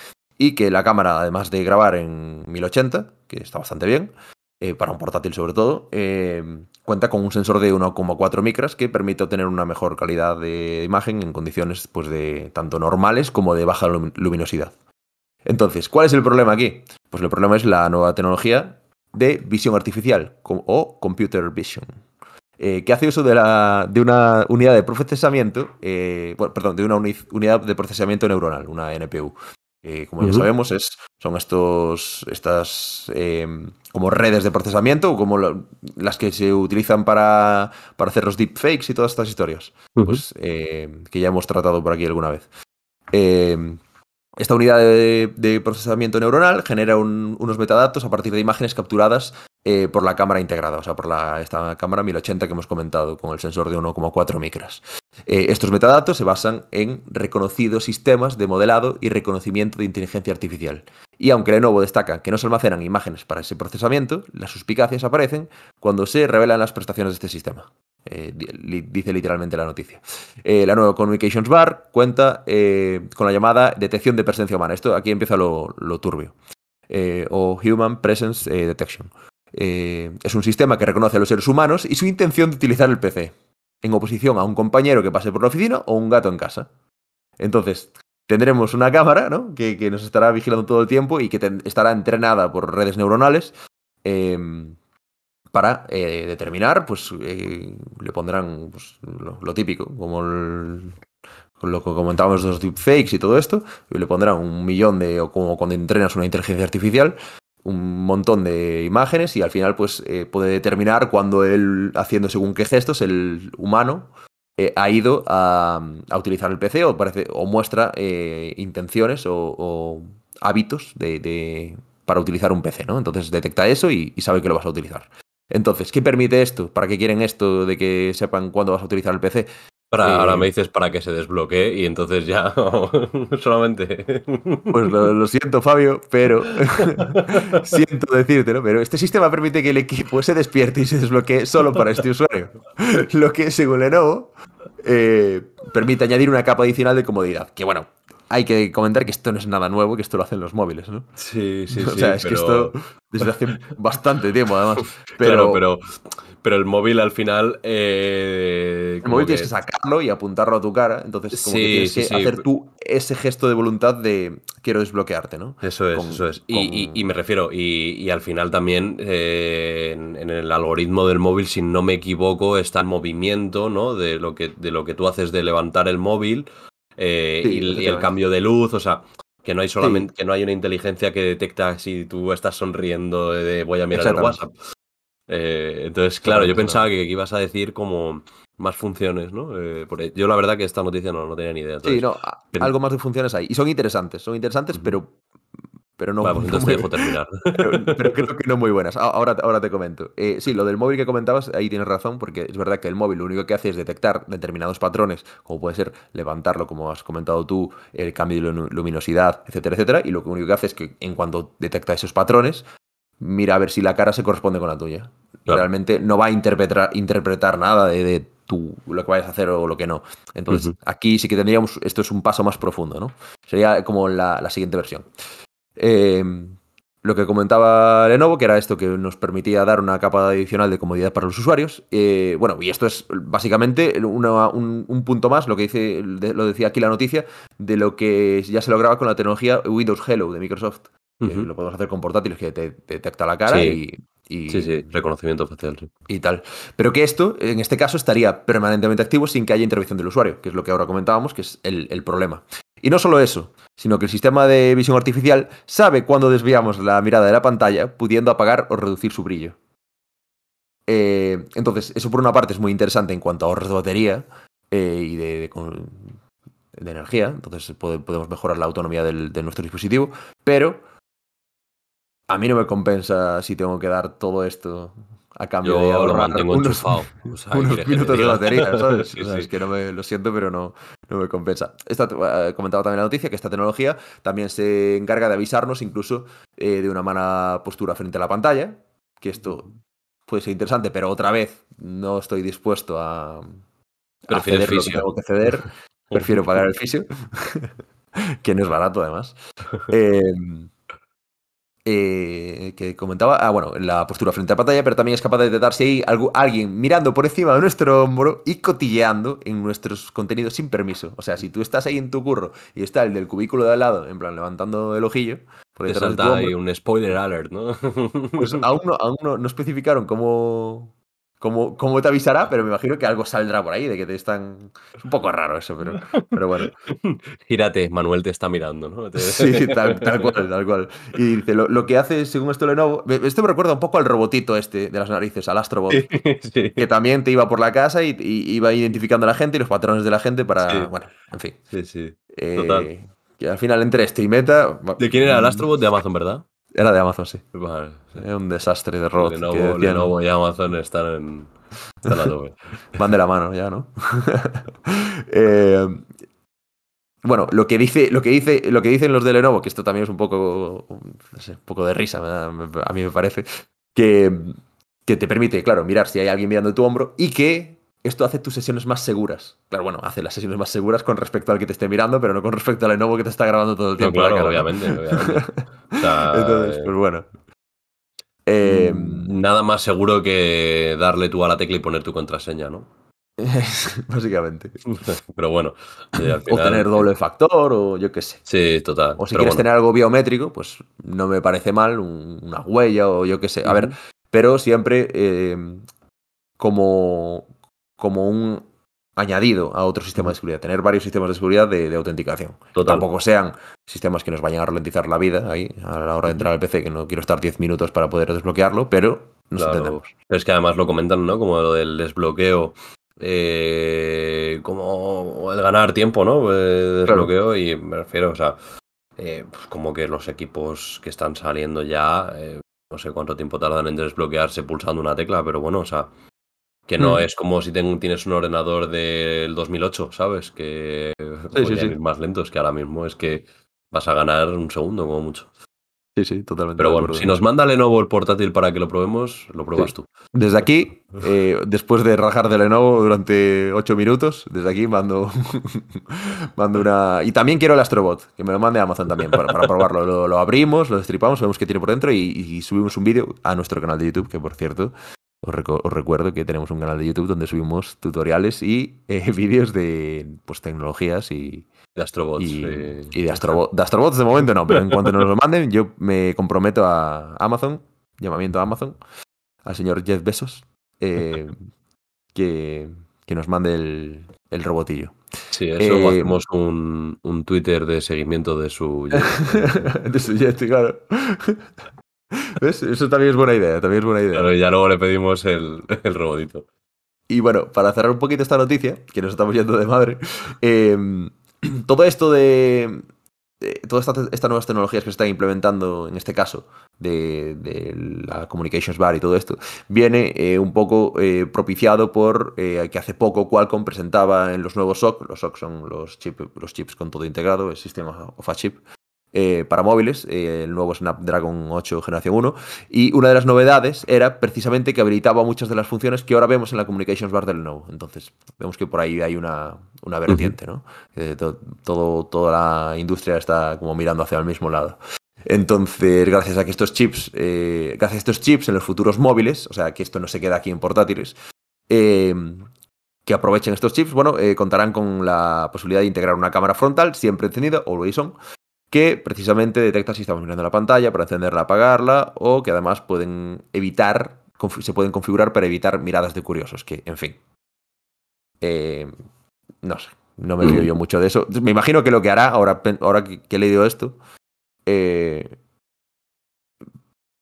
y que la cámara, además de grabar en 1080, que está bastante bien, eh, para un portátil sobre todo, eh, cuenta con un sensor de 1,4 micras que permite obtener una mejor calidad de imagen en condiciones pues, de tanto normales como de baja luminosidad. Entonces, ¿cuál es el problema aquí? Pues el problema es la nueva tecnología de visión artificial o computer vision. Eh, que hace uso de, una unidad de procesamiento, perdón, de una unidad de procesamiento neuronal, una NPU, como ya sabemos, es, son estos, estas em, como redes de procesamiento, como las que se utilizan para, para, hacer los deepfakes y todas estas historias, pues, em, que ya hemos tratado por aquí alguna vez. Em, esta unidad de, procesamiento neuronal genera unos metadatos a partir de imágenes capturadas eh, por la cámara integrada, o sea, por la, esta cámara 1080 que hemos comentado con el sensor de 1,4 micras. Eh, estos metadatos se basan en reconocidos sistemas de modelado y reconocimiento de inteligencia artificial. Y aunque Lenovo destaca que no se almacenan imágenes para ese procesamiento, las suspicacias aparecen cuando se revelan las prestaciones de este sistema. Eh, dice literalmente la noticia. la nueva Communications Bar cuenta con la llamada detección de presencia humana. Esto aquí empieza lo, lo turbio. o Human Presence Detection. Eh, es un sistema que reconoce a los seres humanos y su intención de utilizar el PC, en oposición a un compañero que pase por la oficina o un gato en casa. Entonces, tendremos una cámara ¿no? que, nos estará vigilando todo el tiempo y que estará entrenada por redes neuronales em, para eh, determinar, pues eh, le pondrán pues, lo, típico, como lo que comentábamos de los deepfakes y todo esto, y le pondrán un millón de, o como cuando entrenas una inteligencia artificial, un montón de imágenes y al final pues eh, puede determinar cuando él, haciendo según qué gestos, el humano eh, ha ido a, a, utilizar el PC o, parece, o muestra eh, intenciones o, hábitos de, de, para utilizar un PC, ¿no? Entonces detecta eso y, y, sabe que lo vas a utilizar. Entonces, ¿qué permite esto? ¿Para qué quieren esto de que sepan cuándo vas a utilizar el PC? Para, ahora me dices para que se desbloquee y entonces ya solamente. Pues lo, lo siento, Fabio, pero siento decírtelo, pero este sistema permite que el equipo se despierte y se desbloquee solo para este usuario. Lo que, según Lenovo, eh, permite añadir una capa adicional de comodidad. Que bueno, hay que comentar que esto no es nada nuevo, que esto lo hacen los móviles, ¿no? Sí, sí, o sí. sea, es pero... que esto desde hace bastante tiempo, además. Pero, claro, pero, pero el móvil al final. Eh, el móvil que... tienes que sacarlo y apuntarlo a tu cara. Entonces, como sí, que tienes sí, que sí. hacer tú ese gesto de voluntad de quiero desbloquearte, ¿no? Eso es, con, eso es. Y, con... y, y, me refiero, y, y, al final también eh, en, en, el algoritmo del móvil, si no me equivoco, está el movimiento, ¿no? De lo que, de lo que tú haces de levantar el móvil eh, y, el cambio de luz, o sea, que no hay solamente, sí. que no hay una inteligencia que detecta si tú estás sonriendo de voy a mirar el WhatsApp. Eh, entonces, claro, yo pensaba que, que, ibas a decir como más funciones, ¿no? Eh, porque yo la verdad que esta noticia no, no tenía ni idea. Entonces, sí, no, pero... algo más de funciones hay. Y son interesantes, son interesantes, uh -huh. pero pero no. Pues entonces te dejo terminar. Pero, pero, creo que no muy buenas. Ahora, ahora te comento. Eh, sí, lo del móvil que comentabas, ahí tienes razón, porque es verdad que el móvil lo único que hace es detectar determinados patrones, como puede ser levantarlo, como has comentado tú, el cambio de luminosidad, etcétera, etcétera. Y lo único que hace es que en cuanto detecta esos patrones, mira a ver si la cara se corresponde con la tuya. Claro. Realmente no va a interpretar, interpretar nada de, de tú, lo que vayas a hacer o lo que no. Entonces, uh -huh. aquí sí que tendríamos, esto es un paso más profundo, ¿no? Sería como la, la siguiente versión. Eh, lo que comentaba Lenovo, que era esto que nos permitía dar una capa adicional de comodidad para los usuarios. Eh, bueno, y esto es básicamente una, un, un, punto más, lo que dice, lo decía aquí la noticia, de lo que ya se lograba con la tecnología Windows Hello de Microsoft. Uh -huh. Lo podemos hacer con portátiles que te, te detecta la cara sí. y, y, Sí, sí, reconocimiento facial. Sí. Y tal. Pero que esto, en este caso, estaría permanentemente activo sin que haya intervención del usuario, que es lo que ahora comentábamos, que es el, el problema. Y no solo eso, sino que el sistema de visión artificial sabe cuándo desviamos la mirada de la pantalla, pudiendo apagar o reducir su brillo. Eh, entonces, eso por una parte es muy interesante en cuanto a ahorros de batería eh, y de, de, de, energía, entonces podemos mejorar la autonomía del, de nuestro dispositivo, pero a mí no me compensa si tengo que dar todo esto a cambio Yo de ahorrar lo mantengo unos, enchufado. O sea, unos minutos de batería, ¿sabes? sí, o sea, sí. Es que no me, lo siento, pero no, no me compensa. Esta, eh, comentaba también la noticia que esta tecnología también se encarga de avisarnos incluso eh, de una mala postura frente a la pantalla, que esto puede ser interesante, pero otra vez no estoy dispuesto a, a ceder lo que tengo que ceder. Prefiero pagar el fisio, que no es barato además. Eh, eh, que comentaba, ah, bueno, la postura frente a la pantalla, pero también es capaz de detectar si hay algo, alguien mirando por encima de nuestro hombro y cotilleando en nuestros contenidos sin permiso. O sea, si tú estás ahí en tu curro y está el del cubículo de al lado, en plan levantando el ojillo, por Te salta ahí un spoiler alert, ¿no? pues aún no, aún no, no especificaron cómo, cómo, cómo te avisará, pero me imagino que algo saldrá por ahí, de que te están... Es un poco raro eso, pero, pero bueno. Gírate, Manuel te está mirando, ¿no? sí, tal, tal, cual, tal cual. Y dice, lo, lo, que hace, según esto Lenovo, esto me recuerda un poco al robotito este de las narices, al Astrobot, sí, sí. que también te iba por la casa y, y, iba identificando a la gente y los patrones de la gente para, sí. bueno, en fin. Sí, sí, total. Eh, que al final entre este y meta... ¿De quién era el Astrobot? De Amazon, ¿verdad? Era de Amazon, sí. Vale. Era un desastre de robot. Lenovo, que Lenovo y Amazon están en. Están a tope. Van de la mano ya, ¿no? eh, bueno, lo que dice, lo que dice, lo que dicen los de Lenovo, que esto también es un poco, no sé, un poco de risa, a mí me parece, que, que te permite, claro, mirar si hay alguien mirando tu hombro y que esto hace tus sesiones más seguras. Claro, bueno, hace las sesiones más seguras con respecto al que te esté mirando, pero no con respecto al Lenovo que te está grabando todo el tiempo. No, claro, cara, obviamente, ¿no? obviamente. O sea, Entonces, pues bueno. Eh, Nada más seguro que darle tú a la tecla y poner tu contraseña, ¿no? Básicamente. Pero bueno. Al final... O tener doble factor, o yo qué sé. Sí, total. O si quieres bueno. tener algo biométrico, pues no me parece mal, un, una huella o yo qué sé. A uh -huh. ver, pero siempre eh, como, como un añadido a otro sistema de seguridad, tener varios sistemas de seguridad de, autenticación. Tampoco sean sistemas que nos vayan a ralentizar la vida ahí a la hora de entrar al PC, que no quiero estar 10 minutos para poder desbloquearlo, pero nos entendemos. es que además lo comentan, ¿no? Como lo del desbloqueo. Eh, como el ganar tiempo, ¿no? Eh, desbloqueo y me refiero, o sea, eh, pues como que los equipos que están saliendo ya, no sé cuánto tiempo tardan en desbloquearse pulsando una tecla, pero bueno, o sea, que no mm. es como si tienes un ordenador del 2008, ¿sabes? Que sí, sí, más lentos, que ahora mismo es que vas a ganar un segundo como mucho. Sí, sí, totalmente. Pero bueno, si nos manda Lenovo el portátil para que lo probemos, lo pruebas tú. Desde aquí, eh, después de rajar de Lenovo durante ocho minutos, desde aquí mando, mando una... Y también quiero el Astrobot, que me lo mande Amazon también para, probarlo. Lo, abrimos, lo destripamos, vemos qué tiene por dentro y subimos un vídeo a nuestro canal de YouTube, que por cierto os, recuerdo que tenemos un canal de YouTube donde subimos tutoriales y eh, vídeos de pues, tecnologías y, de Astrobots. Y, de, Astrobots de momento no, pero en cuanto nos lo manden, yo me comprometo a Amazon, llamamiento a Amazon, al señor Jeff Bezos, eh, que, que, nos mande el, el robotillo. Sí, eso eh, hacemos un, un, Twitter de seguimiento de su de su jet, claro. Eso también es buena idea, también es buena idea. Pero ya luego le pedimos el, el robotito. Y bueno, para cerrar un poquito esta noticia, que nos estamos yendo de madre, em, todo esto de, todas estas, nuevas tecnologías que se están implementando, en este caso, de, la Communications Bar y todo esto, viene eh, un poco eh, propiciado por eh, que hace poco Qualcomm presentaba en los nuevos SOC, los SOC son los, los chips con todo integrado, el sistema of a chip, eh, para móviles, eh, el nuevo Snapdragon 8 Generación 1, y una de las novedades era precisamente que habilitaba muchas de las funciones que ahora vemos en la Communications Bar del Lenovo. Entonces, vemos que por ahí hay una, una vertiente, ¿no? todo, toda la industria está como mirando hacia el mismo lado. Entonces, gracias a que estos chips, eh, gracias a estos chips en los futuros móviles, o sea, que esto no se queda aquí en portátiles, que aprovechen estos chips, bueno, contarán con la posibilidad de integrar una cámara frontal siempre encendida, always on, que precisamente detecta si estamos mirando la pantalla para encenderla, apagarla, o que además pueden evitar, se pueden configurar para evitar miradas de curiosos, que, en fin. Eh, no sé, no me fío yo mucho de eso. Me imagino que lo que hará, ahora, ahora que, he leído esto, eh,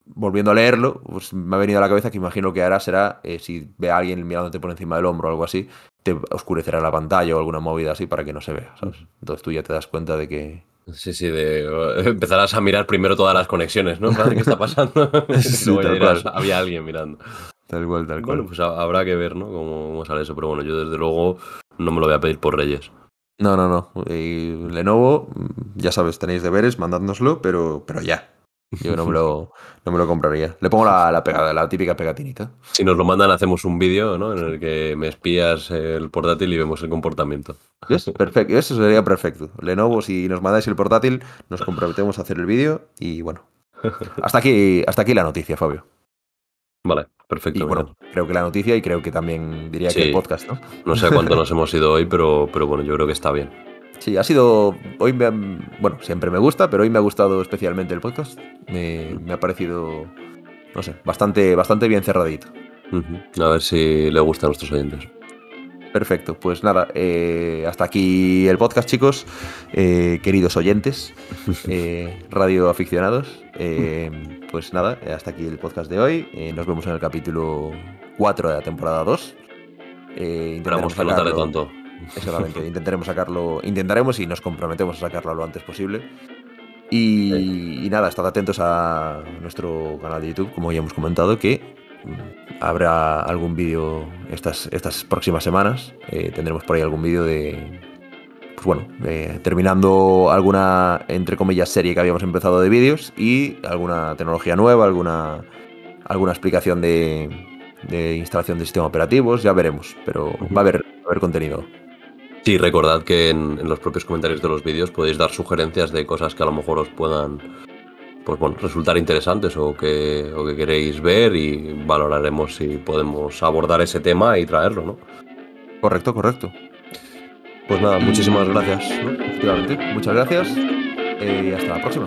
volviendo a leerlo, pues me ha venido a la cabeza que imagino que hará será, eh, si ve a alguien mirándote por encima del hombro o algo así, te oscurecerá la pantalla o alguna movida así para que no se vea, ¿sabes? Entonces tú ya te das cuenta de que, Sí, sí, de, empezarás a mirar primero todas las conexiones, ¿no? Para ver qué está pasando. había alguien mirando. Tal cual, tal cual. Bueno, pues habrá que ver, ¿no? Cómo, sale eso. Pero bueno, yo desde luego no me lo voy a pedir por Reyes. No, no, no. Y Lenovo, ya sabes, tenéis deberes, mandádnoslo, pero, pero ya. Yo no me lo, no me lo compraría. Le pongo la, la, pegada, la típica pegatinita. Si nos lo mandan, hacemos un vídeo ¿no? en el que me espías el portátil y vemos el comportamiento. Perfecto, eso sería perfecto. Lenovo, si nos mandáis el portátil, nos comprometemos a hacer el vídeo y bueno. Hasta aquí, hasta aquí la noticia, Fabio. Vale, perfecto. bueno, creo que la noticia y creo que también diría que el podcast, ¿no? No sé cuánto nos hemos ido hoy, pero, pero bueno, yo creo que está bien. Sí, ha sido. Hoy me. bueno, siempre me gusta, pero hoy me ha gustado especialmente el podcast. Me, ha parecido. No sé, bastante, bastante bien cerradito. A ver si le gusta a nuestros oyentes. Perfecto, pues nada, eh, hasta aquí el podcast, chicos, eh, queridos oyentes, eh, radioaficionados. pues nada, hasta aquí el podcast de hoy. nos vemos en el capítulo 4 de la temporada 2. Esperamos que no tonto. Exactamente, intentaremos sacarlo, intentaremos y nos comprometemos a sacarlo lo antes posible. Y, nada, estad atentos a nuestro canal de YouTube, como ya hemos comentado, que mm, habrá algún vídeo estas, estas próximas semanas. Eh, tendremos por ahí algún vídeo de, pues bueno, terminando alguna, entre comillas, serie que habíamos empezado de vídeos y alguna tecnología nueva, alguna, alguna explicación de, de instalación de sistemas operativos, ya veremos, pero va a haber, va a haber contenido. Sí, recordad que en, los propios comentarios de los vídeos podéis dar sugerencias de cosas que a lo mejor os puedan pues bueno, resultar interesantes o que, o que queréis ver y valoraremos si podemos abordar ese tema y traerlo, ¿no? Correcto, correcto. Pues nada, muchísimas gracias. Efectivamente, muchas gracias y hasta la próxima.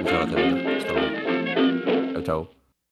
Muchas gracias. Hasta luego. Chao, chao.